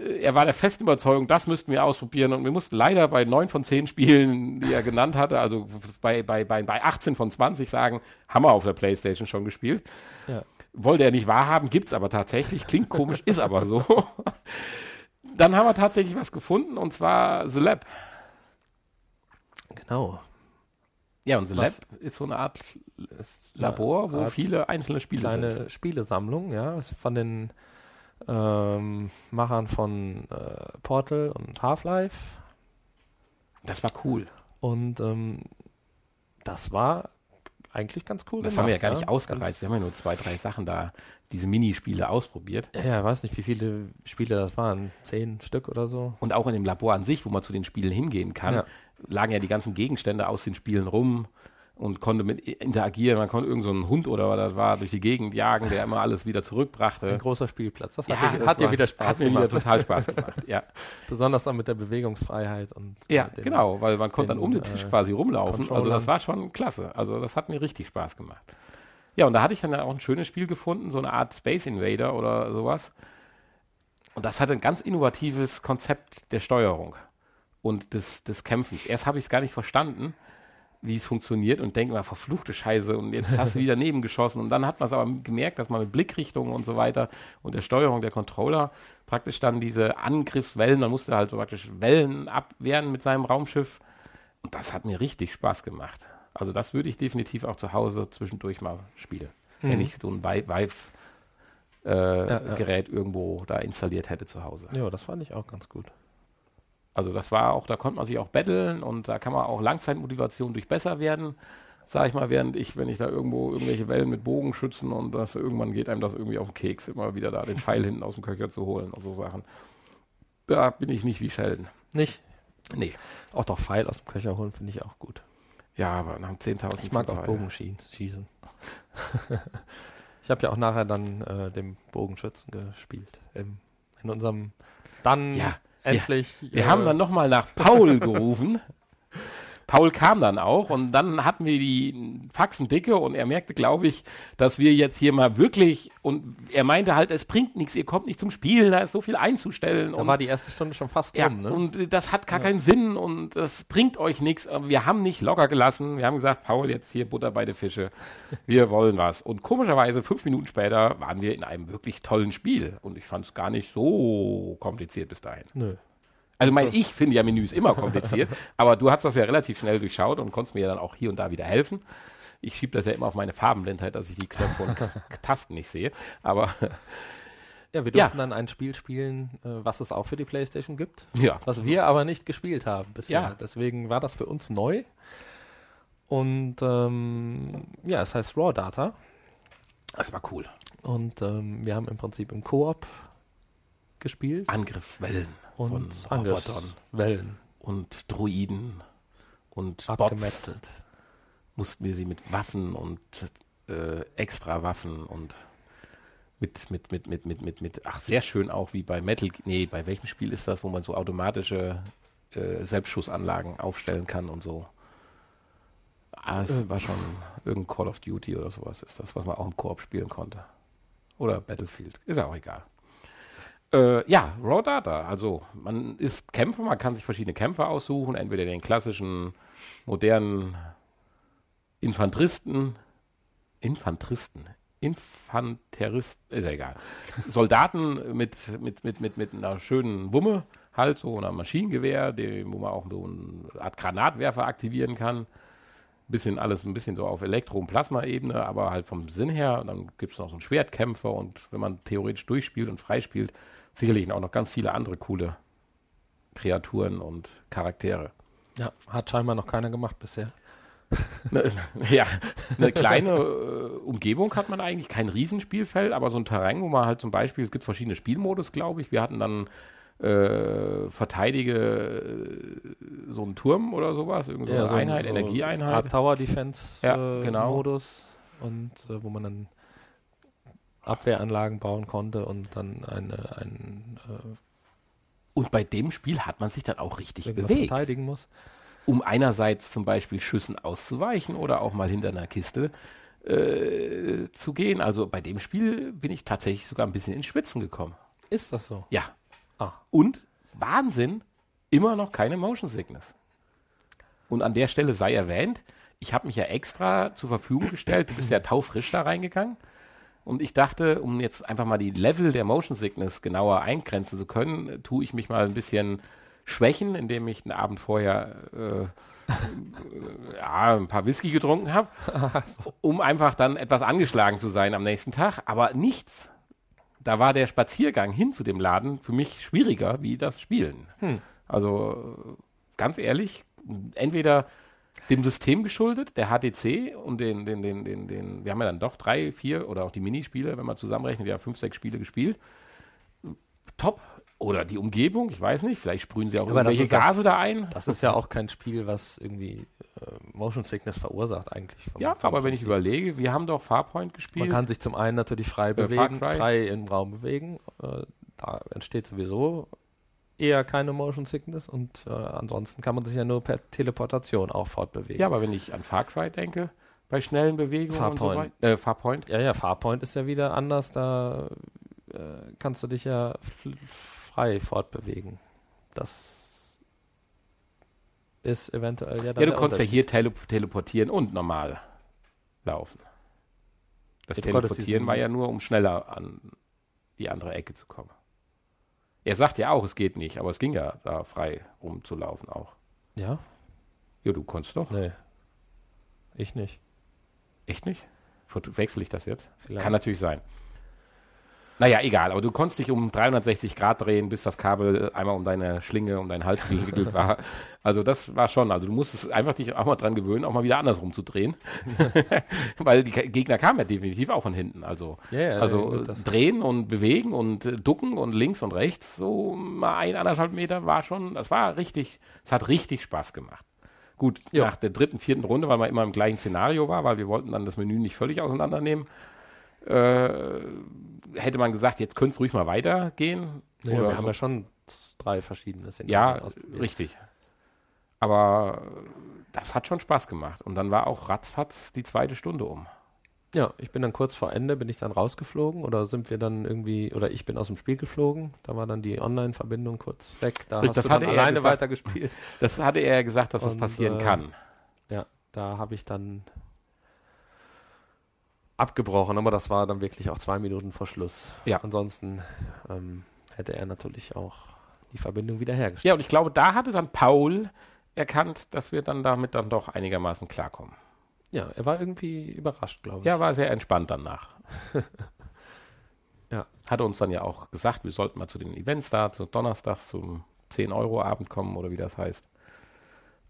Äh, Er war der festen Überzeugung, das müssten wir ausprobieren und wir mussten leider bei neun von zehn Spielen, die er genannt hatte, also bei, bei, bei, bei 18 von 20 sagen, haben wir auf der Playstation schon gespielt. Ja. Wollte er nicht wahrhaben, gibt's aber tatsächlich. Klingt komisch, ist aber so. Dann haben wir tatsächlich was gefunden und zwar The Lab. genau. Ja, und The Was? Lab ist so eine Art Labor, wo Art viele einzelne Spiele Kleine sind. Spielesammlung, ja, von den ähm, Machern von äh, Portal und Half-Life. Das war cool. Und ähm, das war eigentlich ganz cool. Das haben wir ja gemacht, gar nicht ausgereizt. Ganz- Wir haben ja nur zwei, drei Sachen da, diese Minispiele ausprobiert. Ja, ich weiß nicht, wie viele Spiele das waren. Zehn Stück oder so. Und auch in dem Labor an sich, wo man zu den Spielen hingehen kann, Ja. lagen ja die ganzen Gegenstände aus den Spielen rum und konnte mit interagieren. Man konnte irgend so einen Hund oder was das war durch die Gegend jagen, der immer alles wieder zurückbrachte. Ein großer Spielplatz. Das Ja, hat, dir, das hat dir war- wieder Spaß hat mir gemacht. wieder total Spaß <laughs> gemacht. Ja, Besonders dann mit der Bewegungsfreiheit und ja äh, den- genau, weil man konnte dann den, um den Tisch äh, quasi rumlaufen. Also das war schon klasse. Also das hat mir richtig Spaß gemacht. Ja, und da hatte ich dann auch ein schönes Spiel gefunden, so eine Art Space Invader oder sowas. Und das hatte ein ganz innovatives Konzept der Steuerung und des, des Kämpfens. Erst habe ich es gar nicht verstanden, wie es funktioniert und denke mal, verfluchte Scheiße und jetzt hast du wieder nebengeschossen. Und dann hat man es aber gemerkt, dass man mit Blickrichtung und so weiter und der Steuerung der Controller praktisch dann diese Angriffswellen, man musste halt so praktisch Wellen abwehren mit seinem Raumschiff. Und das hat mir richtig Spaß gemacht. Also das würde ich definitiv auch zu Hause zwischendurch mal spielen. Wenn Mhm. ich so ein Vi- Vive-Gerät ja. Gerät irgendwo da installiert hätte zu Hause. Ja, das fand ich auch ganz gut. Also das war auch, da konnte man sich auch betteln und da kann man auch Langzeitmotivation durch besser werden, sage ich mal, während ich, wenn ich da irgendwo irgendwelche Wellen mit Bogen schützen und das irgendwann geht einem das irgendwie auf den Keks, immer wieder da den Pfeil hinten aus dem Köcher zu holen und so Sachen. Da bin ich nicht wie Sheldon. Nicht? Nee. Auch doch Pfeil aus dem Köcher holen finde ich auch gut. Ja, aber nach 10.000 Ich mag auch. Bogenschießen. Schießen. <laughs> ich habe ja auch nachher dann äh, den Bogenschützen gespielt. Im, in unserem dann Ja, endlich. Wir äh, haben dann nochmal nach Paul gerufen. Paul kam dann auch und dann hatten wir die Faxen dicke und er merkte, glaube ich, dass wir jetzt hier mal wirklich und er meinte halt, es bringt nichts, ihr kommt nicht zum Spielen, da ist so viel einzustellen Da und war die erste Stunde schon fast ja, rum, ne? und das hat gar Ja. keinen Sinn und das bringt euch nichts. Aber wir haben nicht locker gelassen. Wir haben gesagt, Paul, jetzt hier Butter bei den Fische. Wir wollen was. Und komischerweise, fünf Minuten später, waren wir in einem wirklich tollen Spiel. Und ich fand es gar nicht so kompliziert bis dahin. Nö. Also mein, ich finde ja Menüs immer kompliziert, <laughs> aber du hast das ja relativ schnell durchschaut und konntest mir ja dann auch hier und da wieder helfen. Ich schiebe das ja immer auf meine Farbenblindheit, dass ich die Knöpfe und <laughs> Tasten nicht sehe. Aber <laughs> Ja, wir Ja. durften dann ein Spiel spielen, äh, was es auch für die Playstation gibt, ja, was wir aber nicht gespielt haben bisher. Ja. Deswegen war das für uns neu. Und ähm, ja, es heißt Raw Data. das war cool. Und ähm, wir haben im Prinzip im Koop gespielt Angriffswellen und von Robotern Angriffswellen und Droiden und Bots. Mussten wir sie mit Waffen und äh, extra Waffen und mit, mit, mit, mit, mit, mit, mit, ach, sehr schön auch wie bei Metal, nee, bei welchem Spiel ist das, wo man so automatische äh, Selbstschussanlagen aufstellen kann und so. Ah, es war schon irgendein Call of Duty oder sowas ist das, was man auch im Koop spielen konnte. Oder Battlefield. Ist ja auch egal. Äh, ja, Raw Data. Also man ist Kämpfer, man kann sich verschiedene Kämpfer aussuchen, entweder den klassischen, modernen Infanteristen, Infanteristen, Infanteristen, ist ja egal. <laughs> Soldaten mit, mit, mit, mit, mit einer schönen Wumme, halt so einer Maschinengewehr, den, wo man auch so eine Art Granatwerfer aktivieren kann. Bisschen alles ein bisschen so auf Elektro- und Plasma-Ebene, aber halt vom Sinn her. Und dann gibt es noch so einen Schwertkämpfer und wenn man theoretisch durchspielt und freispielt, sicherlich auch noch ganz viele andere coole Kreaturen und Charaktere. Ja, hat scheinbar noch keiner gemacht bisher. <laughs> Ne, ja, eine kleine äh, Umgebung hat man eigentlich, kein Riesenspielfeld, aber so ein Terrain, wo man halt zum Beispiel, es gibt verschiedene Spielmodus, glaube ich. Wir hatten dann äh, verteidige äh, so einen Turm oder sowas, irgendeine Ja, so so ein- Einheit, so Energieeinheit. Art Tower Defense Ja, äh, genau. Modus und äh, wo man dann Abwehranlagen bauen konnte und dann eine, ein, äh, Und bei dem Spiel hat man sich dann auch richtig irgendwas bewegt, verteidigen muss. um einerseits zum Beispiel Schüssen auszuweichen oder auch mal hinter einer Kiste äh, zu gehen. Also bei dem Spiel bin ich tatsächlich sogar ein bisschen ins Schwitzen gekommen. Ist das so? Ja. Ah. Und Wahnsinn, immer noch keine Motion Sickness. Und an der Stelle sei erwähnt, ich habe mich ja extra zur Verfügung gestellt. Du bist ja taufrisch da reingegangen. Und ich dachte, um jetzt einfach mal die Level der Motion Sickness genauer eingrenzen zu können, tue ich mich mal ein bisschen schwächen, indem ich den Abend vorher äh, <laughs> äh, ja, ein paar Whisky getrunken habe, <laughs> um einfach dann etwas angeschlagen zu sein am nächsten Tag. Aber nichts. Da war der Spaziergang hin zu dem Laden für mich schwieriger wie das Spielen. Hm. Also ganz ehrlich, entweder dem System geschuldet, der HTC und den, den, den, den, den, wir haben ja dann doch drei, vier oder auch die Minispiele, wenn man zusammenrechnet, wir haben fünf, sechs Spiele gespielt. Top. Oder die Umgebung, ich weiß nicht, vielleicht sprühen sie auch Aber irgendwelche ja- Gase da ein. Das ist ja auch kein Spiel, was irgendwie äh, Motion Sickness verursacht eigentlich. Ja, aber wenn ich überlege, wir haben doch Farpoint Man gespielt. kann sich zum einen natürlich frei Far bewegen, frei im Raum bewegen. Äh, da entsteht sowieso eher keine Motion Sickness und äh, ansonsten kann man sich ja nur per Teleportation auch fortbewegen. ja, aber wenn ich an Far Cry denke, bei schnellen Bewegungen so Farpoint. weiter. Äh, Farpoint. Ja, ja, Farpoint ist ja wieder anders, da äh, kannst du dich ja frei fortbewegen. Das ist eventuell ja dann Ja, du konntest ja hier tele teleportieren und normal laufen. Das Ja, Teleportieren war ja nur, um schneller an die andere Ecke zu kommen. Er sagt ja auch, es geht nicht, aber es ging ja da frei rumzulaufen auch. Ja? Ja, du konntest doch. Nee. Ich nicht. Echt nicht? Wechsle ich das jetzt? Vielleicht. Kann natürlich sein. Naja, egal, aber du konntest dich um 360 Grad drehen, bis das Kabel einmal um deine Schlinge, um deinen Hals <laughs> gewickelt war. Also das war schon, also du musstest einfach dich auch mal dran gewöhnen, auch mal wieder andersrum zu drehen. <laughs> Weil die Gegner kamen ja definitiv auch von hinten. Also, Ja, ja, also äh, das- drehen und bewegen und äh, ducken und links und rechts, so mal ein, anderthalb Meter war schon, das war richtig, es hat richtig Spaß gemacht. Gut, Ja. nach der dritten, vierten Runde, weil man immer im gleichen Szenario war, weil wir wollten dann das Menü nicht völlig auseinandernehmen, hätte man gesagt, jetzt könnte es ruhig mal weitergehen. Ja, Oder wir haben so. ja schon drei verschiedene Ja, Szenarien ausprobiert. richtig. Aber äh, das hat schon Spaß gemacht. Und dann war auch ratzfatz die zweite Stunde um. Ja, ich bin dann kurz vor Ende, bin ich dann rausgeflogen oder sind wir dann irgendwie, oder ich bin aus dem Spiel geflogen, da war dann die Online-Verbindung kurz weg, da Richtig, hast das du dann hatte er alleine gesagt. weitergespielt. Das hatte er gesagt, dass das Und, passieren äh, kann. Ja, da habe ich dann abgebrochen, aber das war dann wirklich auch zwei Minuten vor Schluss. Ja. Ansonsten ähm, hätte er natürlich auch die Verbindung wiederhergestellt. Ja, und ich glaube, da hatte dann Paul erkannt, dass wir dann damit dann doch einigermaßen klarkommen. Ja, er war irgendwie überrascht, glaube ich. Ja, war sehr entspannt danach. <laughs> Ja. Hatte uns dann ja auch gesagt, wir sollten mal zu den Events da, zu Donnerstags zum 10-Euro-Abend kommen oder wie das heißt.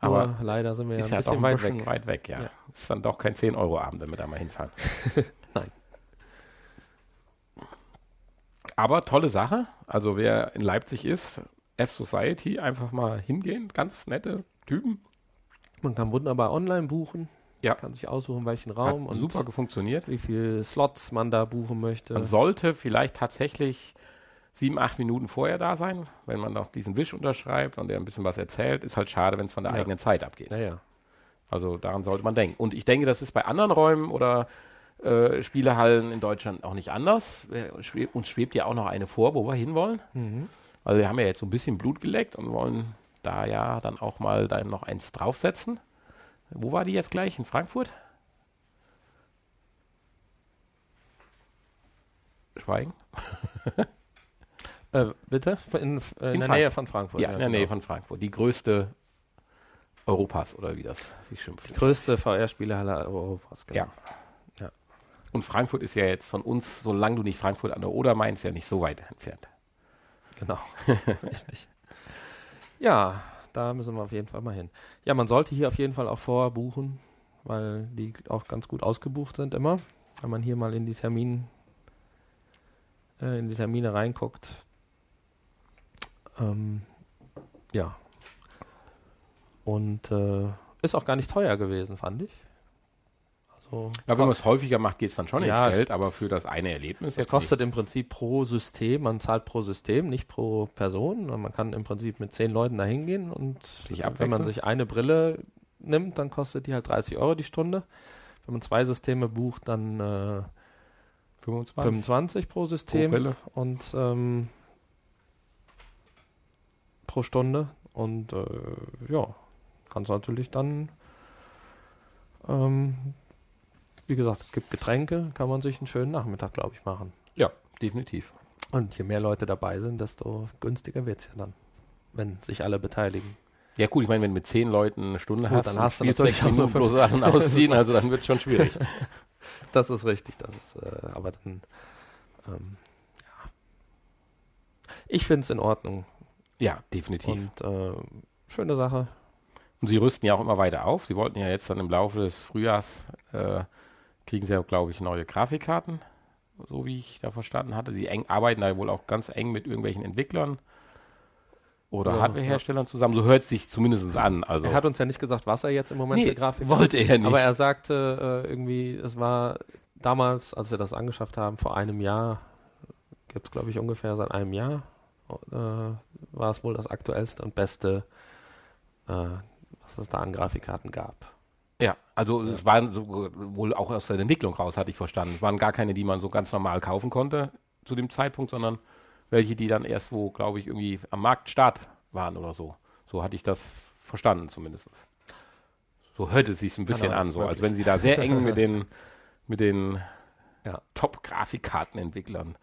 Aber Aber leider sind wir ja ist ein ja doch weit weg. weit weg, ja. Ja. Ist dann doch kein 10-Euro-Abend, wenn wir da mal hinfahren. <laughs> Nein. Aber tolle Sache. Also wer in Leipzig ist, F-Society, einfach mal hingehen. Ganz nette Typen. Man kann wunderbar online buchen. Ja. Kann sich aussuchen, welchen Hat Raum und super funktioniert. wie viele Slots man da buchen möchte. Man sollte vielleicht tatsächlich sieben, acht Minuten vorher da sein, wenn man noch diesen Wisch unterschreibt und der ein bisschen was erzählt. Ist halt schade, wenn es von der Ja. eigenen Zeit abgeht. naja. Also daran sollte man denken. Und ich denke, das ist bei anderen Räumen oder äh, Spielehallen in Deutschland auch nicht anders. Uns schwebt ja auch noch eine vor, wo wir hinwollen. Mhm. Also wir haben ja jetzt so ein bisschen Blut geleckt und wollen da ja dann auch mal dann noch eins draufsetzen. Wo war die jetzt gleich? In Frankfurt? Schweigen? <laughs> Äh, bitte? In, äh, in, In der Nähe von Frankfurt. Ja, in der Nähe genau. von Frankfurt. Die größte Europas oder wie das sich schimpft. Die größte VR-Spielehalle Europas, genau. Ja. Und Frankfurt ist ja jetzt von uns, solange du nicht Frankfurt an der Oder meinst, ja nicht so weit entfernt. Genau, <laughs> richtig. Ja, da müssen wir auf jeden Fall mal hin. Ja, man sollte hier auf jeden Fall auch vorbuchen, weil die auch ganz gut ausgebucht sind immer. Wenn man hier mal in die Termin, äh, in die Termine reinguckt. Ähm, ja. Und äh, ist auch gar nicht teuer gewesen, fand ich. Also Ja, wenn man es häufiger macht, geht es dann schon Ja, ins Geld, aber für das eine Erlebnis. Es kostet im Prinzip pro System, man zahlt pro System, nicht pro Person. Und Man kann im Prinzip mit zehn Leuten da hingehen und wenn man sich eine Brille nimmt, dann kostet die halt 30 Euro die Stunde. Wenn man zwei Systeme bucht, dann äh, nicht 25 25 pro pro System Brille. und ähm, pro Stunde. Und äh, ja, kannst natürlich dann, ähm, wie gesagt, es gibt Getränke, kann man sich einen schönen Nachmittag, glaube ich, machen. Ja, definitiv. Und je mehr Leute dabei sind, desto günstiger wird es ja dann, wenn sich alle beteiligen. Ja gut, ich meine, wenn du mit zehn Leuten eine Stunde Gut, hast, dann hast du natürlich auch nur bloß an- ausziehen, also dann wird es schon schwierig. <laughs> Das ist richtig, das ist, äh, aber dann, ähm, ja. Ich finde es in Ordnung ja, definitiv. und äh, schöne Sache. Und sie rüsten ja auch immer weiter auf. Sie wollten ja jetzt dann im Laufe des Frühjahrs, äh, kriegen sie ja, glaube ich, neue Grafikkarten, so wie ich da verstanden hatte. Sie eng, arbeiten da wohl auch ganz eng mit irgendwelchen Entwicklern oder Ja, Hardwareherstellern zusammen. So hört es sich zumindest an. Also Er hat uns ja nicht gesagt, was er jetzt im Moment Nee, für Grafik wollte er nicht. Aber er sagte äh, irgendwie, es war damals, als wir das angeschafft haben, vor einem Jahr, gibt es glaube ich ungefähr seit einem Jahr, äh, war es wohl das aktuellste und beste, äh, was es da an Grafikkarten gab. ja, also es waren so, wohl auch aus der Entwicklung raus, hatte ich verstanden. Es waren gar keine, die man so ganz normal kaufen konnte zu dem Zeitpunkt, sondern welche, die dann erst wo, glaube ich, irgendwie am Marktstart waren oder so. So hatte ich das verstanden zumindest. So hörte es sich ein bisschen Genau, an, so als wirklich. wenn sie da sehr eng mit den, mit den <laughs> Ja. Top-Grafikkartenentwicklern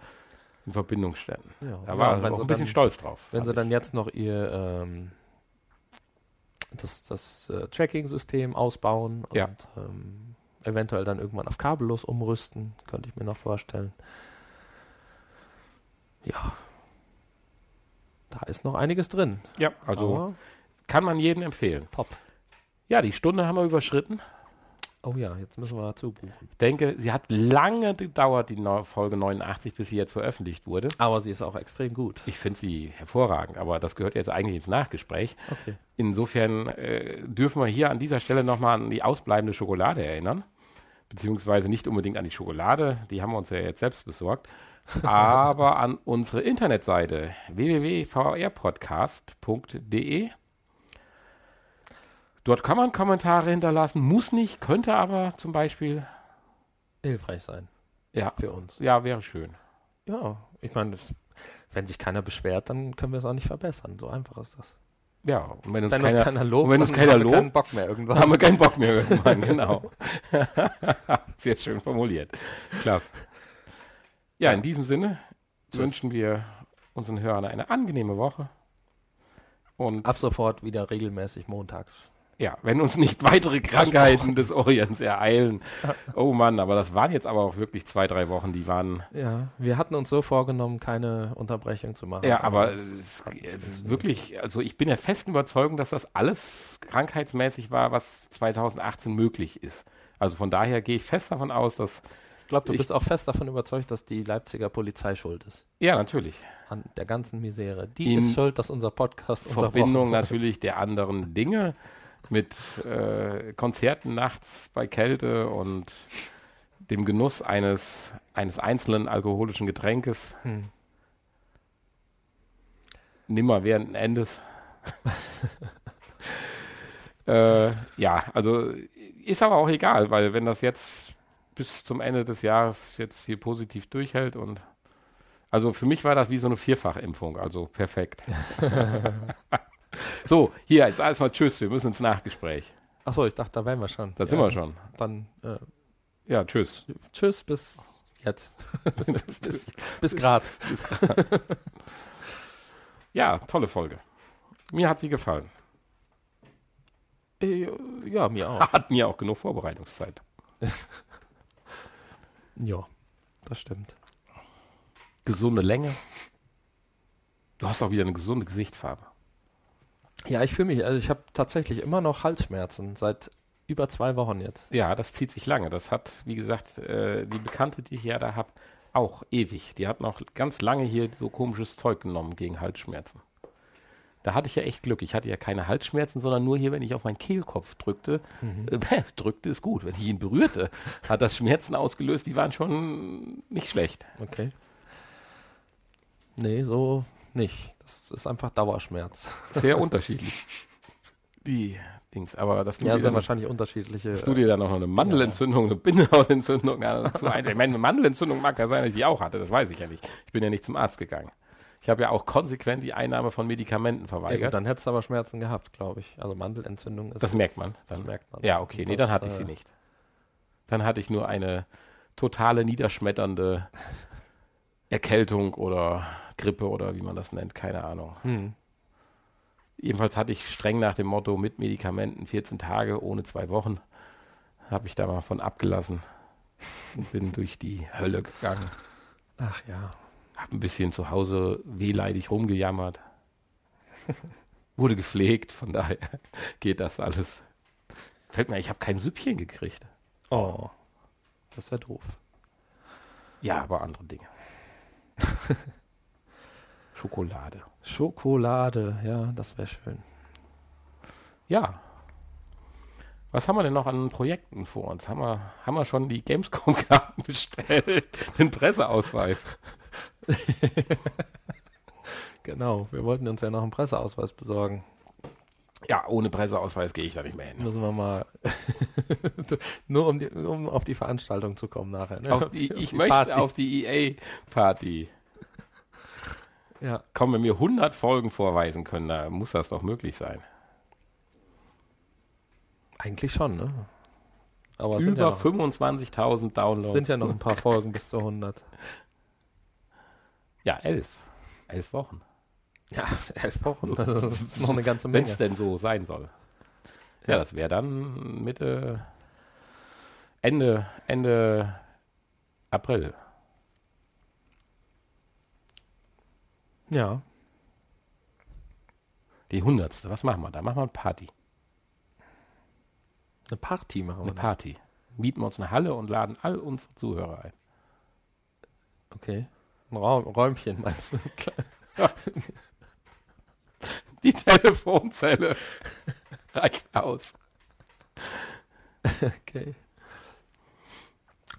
in Verbindung standen. Ja, Da war und er auch ein bisschen stolz drauf. Wenn sie ich. dann jetzt noch ihr ähm, das, das äh, Tracking-System ausbauen und Ja. ähm, eventuell dann irgendwann auf kabellos umrüsten, könnte ich mir noch vorstellen. Ja. Da ist noch einiges drin. ja, also Aber kann man jedem empfehlen. top. Ja, die Stunde haben wir überschritten. Oh ja, jetzt müssen wir zubuchen. Ich denke, sie hat lange gedauert, die Folge 89, bis sie jetzt veröffentlicht wurde. Aber sie ist auch extrem gut. Ich finde sie hervorragend, aber das gehört jetzt eigentlich ins Nachgespräch. Okay. Insofern äh, dürfen wir hier an dieser Stelle nochmal an die ausbleibende Schokolade erinnern. Beziehungsweise nicht unbedingt an die Schokolade, die haben wir uns ja jetzt selbst besorgt, <laughs> aber an unsere Internetseite www.vrpodcast.de. Dort kann man Kommentare hinterlassen, muss nicht, könnte aber zum Beispiel. Hilfreich sein Ja, für uns. ja wäre schön. Ja, ich meine, wenn sich keiner beschwert, dann können wir es auch nicht verbessern. So einfach ist das. Ja, und wenn uns wenn keiner, uns keiner lobt, und wenn uns dann keiner haben wir keinen Bock mehr irgendwann. haben wir keinen Bock mehr irgendwann, <laughs> genau. <laughs> Sehr schön formuliert. Klasse. Ja, in diesem Sinne Tschüss. wünschen wir unseren Hörern eine angenehme Woche. Und Ab sofort wieder regelmäßig montags. Ja, wenn uns nicht weitere Krankheiten des Orients ereilen. Oh Mann, aber das waren jetzt aber auch wirklich zwei, drei Wochen, die waren. Ja, wir hatten uns so vorgenommen, keine Unterbrechung zu machen. Ja, aber das es ist, es ist wirklich, also ich bin der festen Überzeugung, dass das alles krankheitsmäßig war, was 2018 möglich ist. Also von daher gehe ich fest davon aus, dass Ich glaube, du ich- bist auch fest davon überzeugt, dass die Leipziger Polizei schuld ist. Ja, natürlich. An der ganzen Misere. Die In ist schuld, dass unser Podcast Verbindung unterbrochen wurde. natürlich der anderen Dinge mit äh, Konzerten nachts bei Kälte und dem Genuss eines, eines einzelnen alkoholischen Getränkes Hm. nimmer während Endes. <laughs> Äh, ja, also ist aber auch egal, weil wenn das jetzt bis zum Ende des Jahres jetzt hier positiv durchhält und also für mich war das wie so eine Vierfachimpfung, also perfekt. <laughs> so, hier, jetzt alles mal Tschüss, wir müssen ins Nachgespräch. Achso, ich dachte, da wären wir schon. Da sind wir schon. Dann äh, Ja, tschüss. tschüss, bis jetzt. <laughs> bis bis grad. Ja, tolle Folge. Mir hat sie gefallen. Äh, ja, mir auch. <laughs> Hat mir auch genug Vorbereitungszeit. <laughs> Ja, das stimmt. Gesunde Länge. Du hast auch wieder eine gesunde Gesichtsfarbe. Ja, ich fühle mich, also ich habe tatsächlich immer noch Halsschmerzen seit über zwei Wochen jetzt. Ja, das zieht sich lange. Das hat, wie gesagt, äh, die Bekannte, die ich ja da habe, auch ewig. Die hat noch ganz lange hier so komisches Zeug genommen gegen Halsschmerzen. Da hatte ich ja echt Glück. Ich hatte ja keine Halsschmerzen, sondern nur hier, wenn ich auf meinen Kehlkopf drückte. Äh, <laughs> drückte ist gut. Wenn ich ihn berührte, hat das Schmerzen ausgelöst. Die waren schon nicht schlecht. Okay. Nee, so nicht. Das ist einfach Dauerschmerz. Sehr <laughs> unterschiedlich. Die Dings. Aber das Ja, sind wahrscheinlich unterschiedliche. Dass du dir dann noch eine Mandelentzündung, eine Bindehautentzündung dazu ein. Ich meine, eine Mandelentzündung mag ja sein, dass ich die auch hatte. Das weiß ich ja nicht. Ich bin ja nicht zum Arzt gegangen. Ich habe ja auch konsequent die Einnahme von Medikamenten verweigert. dann hättest du aber Schmerzen gehabt, glaube ich. Also Mandelentzündung ist. Das merkt man. Das, Dann- merkt man. ja, okay. Nee, Das, dann hatte ich äh, sie nicht. Dann hatte ich nur eine totale niederschmetternde Erkältung oder Grippe oder wie man das nennt. Keine Ahnung. Hm. Jedenfalls hatte ich streng nach dem Motto mit Medikamenten 14 Tage ohne zwei Wochen. Habe ich da mal von abgelassen und bin <laughs> durch die Hölle gegangen. Ach ja. Hab ein bisschen zu Hause wehleidig rumgejammert. Wurde gepflegt, von daher <laughs> geht das alles. Fällt mir, ich habe kein Süppchen gekriegt. Oh. Das wäre doof. Ja, aber andere Dinge. <laughs> Schokolade. Schokolade, ja, das wäre schön. Ja. Was haben wir denn noch an Projekten vor uns? Haben wir, haben wir schon die Gamescom-Karten <laughs> bestellt? Den Presseausweis. <laughs> Genau, wir wollten uns ja noch einen Presseausweis besorgen. Ja, ohne Presseausweis gehe ich da nicht mehr hin. Müssen wir mal. <laughs> nur um, die, um auf die Veranstaltung zu kommen nachher. Ne? Auf die, ich die möchte Party. auf die EA-Party. Ja, Komm, wenn wir 100 Folgen vorweisen können, da muss das doch möglich sein. eigentlich schon, ne? Aber es sind Über ja, noch, 25.000 Downloads. sind ja noch ein paar <laughs> Folgen bis zu 100. ja, elf. Elf Wochen. Ja, <laughs> elf Wochen. Das ist <laughs> noch eine ganze Wenn Menge. es denn so sein soll. Ja, Ja. das wäre dann Mitte, Ende, Ende April. Ja, Die hundertste. Was machen wir da? Machen wir eine Party. eine Party machen wir. Eine. Party. Mieten wir uns eine Halle und laden all unsere Zuhörer ein. Okay. Ein Raum, Räumchen meinst du? <laughs> <laughs> Die Telefonzelle reicht aus. <laughs> Okay.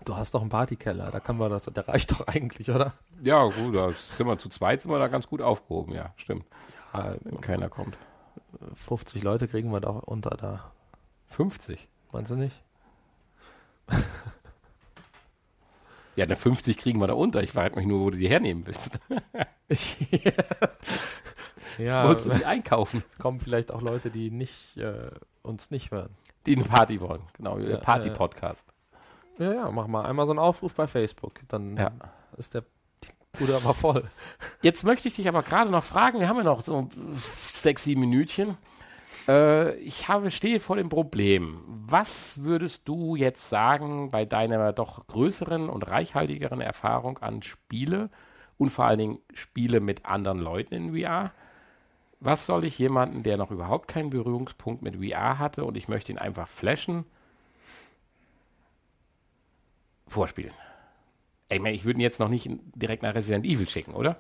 Du hast doch einen Partykeller, da kann man das, der reicht doch eigentlich, oder? Ja, gut, da sind wir zu zweit, sind wir da ganz gut aufgehoben, ja, stimmt. Ja, Wenn keiner kommt. 50 Leute kriegen wir doch unter da. 50. Meinst du nicht? <laughs> Ja, eine 50 kriegen wir da unter. Ich frage mich nur, wo du die hernehmen willst. <laughs> ja, Wolltest du die einkaufen? es kommen vielleicht auch Leute, die nicht äh, uns nicht hören. Die eine Party wollen. Genau, Ja, Party-Podcast. Ja, ja, mach mal einmal so einen Aufruf bei Facebook, dann Ja. ist der Bude aber voll. <laughs> Jetzt möchte ich dich aber gerade noch fragen, wir haben ja noch so sechs, sieben Minütchen. Äh, ich habe, stehe vor dem Problem. Was würdest du jetzt sagen bei deiner doch größeren und reichhaltigeren Erfahrung an Spiele und vor allen Dingen Spiele mit anderen Leuten in VR? Was soll ich jemanden, der noch überhaupt keinen Berührungspunkt mit VR hatte und ich möchte ihn einfach flashen, vorspielen? Ich meine, ich würde ihn jetzt noch nicht direkt nach Resident Evil schicken, oder?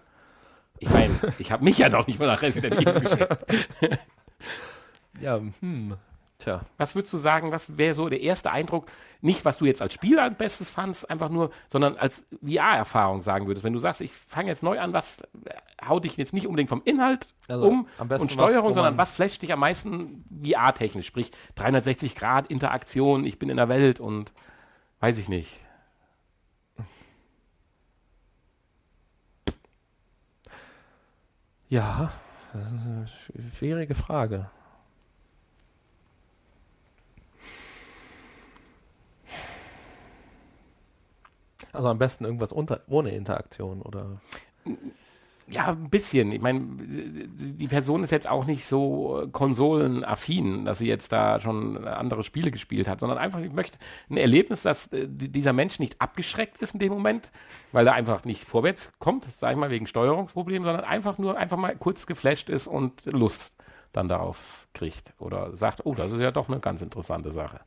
Ich meine, <laughs> ich habe mich ja noch nicht mal nach Resident Evil geschickt. <laughs> Ja, hm. Tja, Was würdest du sagen, was wäre so der erste Eindruck, nicht was du jetzt als Spieler am Bestes fandst, einfach nur, sondern als VR-Erfahrung sagen würdest? Wenn du sagst, ich fange jetzt neu an, was haut dich jetzt nicht unbedingt vom Inhalt Also um besten und Steuerung, was, sondern was flasht dich am meisten VR-technisch? Sprich 360 Grad Interaktion, ich bin in der Welt und weiß ich nicht. Ja, das ist eine sch- schwierige Frage. Also am besten irgendwas unter, ohne Interaktion oder Ja, ein bisschen. Ich meine, die Person ist jetzt auch nicht so äh, konsolenaffin, dass sie jetzt da schon andere Spiele gespielt hat, sondern einfach, ich möchte ein Erlebnis, dass äh, die- dieser Mensch nicht abgeschreckt ist in dem Moment, weil er einfach nicht vorwärts kommt, sag ich mal, wegen Steuerungsproblemen, sondern einfach nur einfach mal kurz geflasht ist und Lust dann darauf kriegt. Oder sagt, oh, das ist ja doch eine ganz interessante Sache.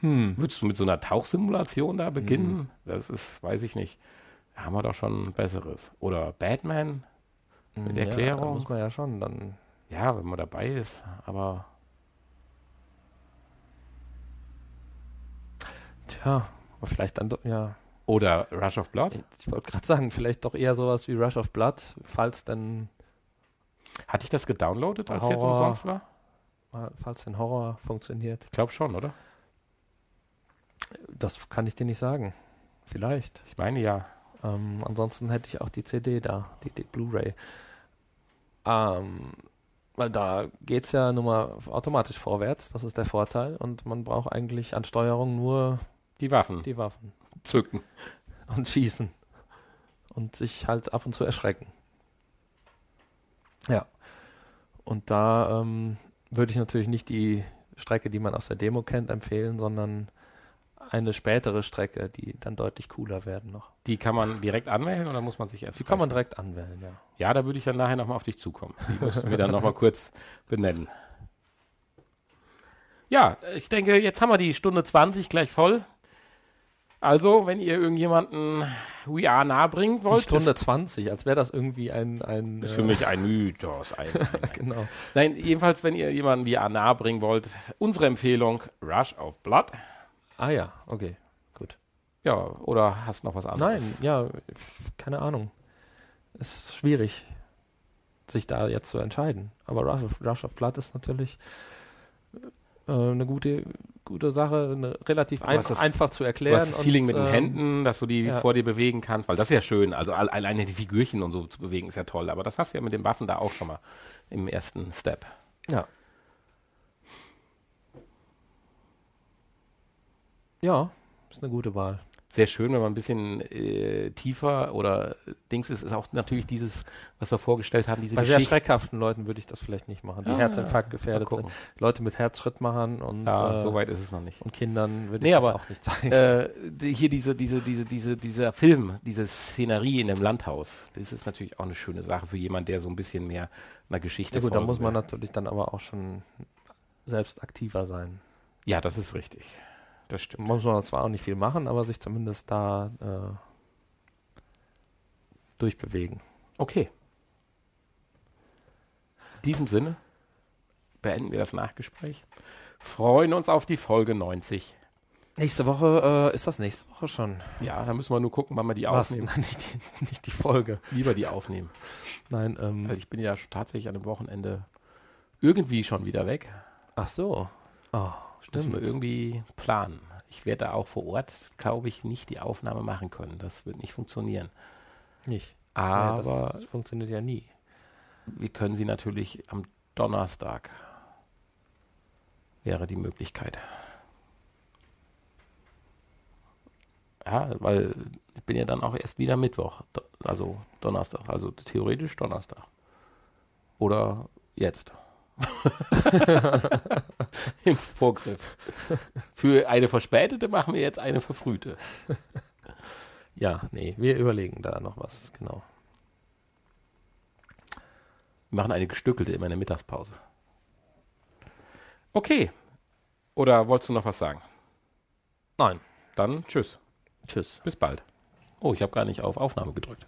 hm. Würdest du mit so einer Tauchsimulation da beginnen? Das ist, weiß ich nicht. Haben wir doch schon besseres. Oder Batman? Mit Ja, Erklärung? muss man ja schon dann. Ja, wenn man dabei ist, aber Tja, vielleicht dann doch, ja. oder Rush of Blood. Ich wollte gerade sagen, vielleicht doch eher sowas wie Rush of Blood, falls denn, Hatte ich das gedownloadet, als es jetzt Horror. umsonst war? falls denn Horror funktioniert. Ich glaube schon, oder? Das kann ich dir nicht sagen. Vielleicht. Ich meine ja. Ähm, ansonsten hätte ich auch die CD da, die, die Blu-ray. Ähm, weil da geht es ja nun mal automatisch vorwärts, das ist der Vorteil. Und man braucht eigentlich an Steuerung nur Die Waffen die Waffen zücken. und schießen. Und sich halt ab und zu erschrecken. Ja. Und da ähm, würde ich natürlich nicht die Strecke, die man aus der Demo kennt, empfehlen, sondern eine spätere Strecke, die dann deutlich cooler werden noch. Die kann man direkt anwählen oder muss man sich erst Die kann man direkt anwählen, ja. Ja, da würde ich dann nachher nochmal auf dich zukommen. Die musst du mir dann nochmal kurz benennen. Ja, ich denke, jetzt haben wir die Stunde 20 gleich voll. Also, wenn ihr irgendjemanden VR nahe bringen Die wollt, Stunde ist, 20, als wäre das irgendwie ein, ein ist äh, für mich ein Mythos. Ein, <laughs> ein, genau. Nein, jedenfalls, wenn ihr jemanden VR nahe bringen wollt, unsere Empfehlung, Rush of Blood. Ah ja, okay, gut. Ja, oder hast noch was anderes? Nein, ja, keine Ahnung. Ist schwierig, sich da jetzt zu entscheiden. Aber Rush of, Rush of Blood ist natürlich äh, eine gute, gute Sache, eine relativ Du ein, einfach zu Du erklären. hast das Feeling mit den ähm, Händen, dass du die ja. vor dir bewegen kannst, weil das ist ja schön. Also all- alleine die Figürchen und so zu bewegen ist ja toll. Aber das hast du ja mit den Waffen da auch schon mal im ersten Step. Ja. Ja, ist eine gute Wahl. Sehr schön, wenn man ein bisschen äh, tiefer oder Dings ist, ist auch natürlich dieses, was wir vorgestellt haben, diese Bei sehr Geschichte. schreckhaften Leuten würde ich das vielleicht nicht machen, die Ah, Herzinfarkt gefährdet sind. Leute mit Herzschrittmachern und, Ja, äh, so weit ist es noch nicht. und Kindern würde Nee, ich das aber, auch nicht zeigen. äh, die, hier diese, diese, diese, diese, dieser Film, diese Szenerie in dem Landhaus, das ist natürlich auch eine schöne Sache für jemanden, der so ein bisschen mehr einer Geschichte ja gut, da muss man natürlich dann aber auch schon selbst aktiver sein. Ja, das ist richtig. Das stimmt. Muss man zwar auch nicht viel machen, aber sich zumindest da äh, durchbewegen. Okay. In diesem Sinne beenden wir das Nachgespräch. Freuen uns auf die Folge 90. Nächste Woche, äh, ist das nächste Woche schon? Ja, da müssen wir nur gucken, wann wir die Was? aufnehmen. <laughs> nicht, die, nicht die Folge. Wie wir die aufnehmen. Nein, ähm, Also ich bin ja tatsächlich an dem Wochenende irgendwie schon wieder weg. ach so. Oh, Müssen wir stimmt. irgendwie planen. Ich werde da auch vor Ort, glaube ich, nicht die Aufnahme machen können. Das wird nicht funktionieren. Nicht. Aber ja, das funktioniert ja nie. wir können sie natürlich am Donnerstag. Wäre die Möglichkeit. Ja, weil ich bin ja dann auch erst wieder Mittwoch, also Donnerstag, also theoretisch Donnerstag. Oder jetzt. <laughs> Im Vorgriff. Für eine verspätete machen wir jetzt eine verfrühte. Ja, nee, wir überlegen da noch was, genau. Wir machen eine gestückelte immer in der Mittagspause. Okay. Oder wolltest du noch was sagen? Nein. Dann tschüss. Tschüss. Bis bald. Oh, ich habe gar nicht auf Aufnahme gedrückt.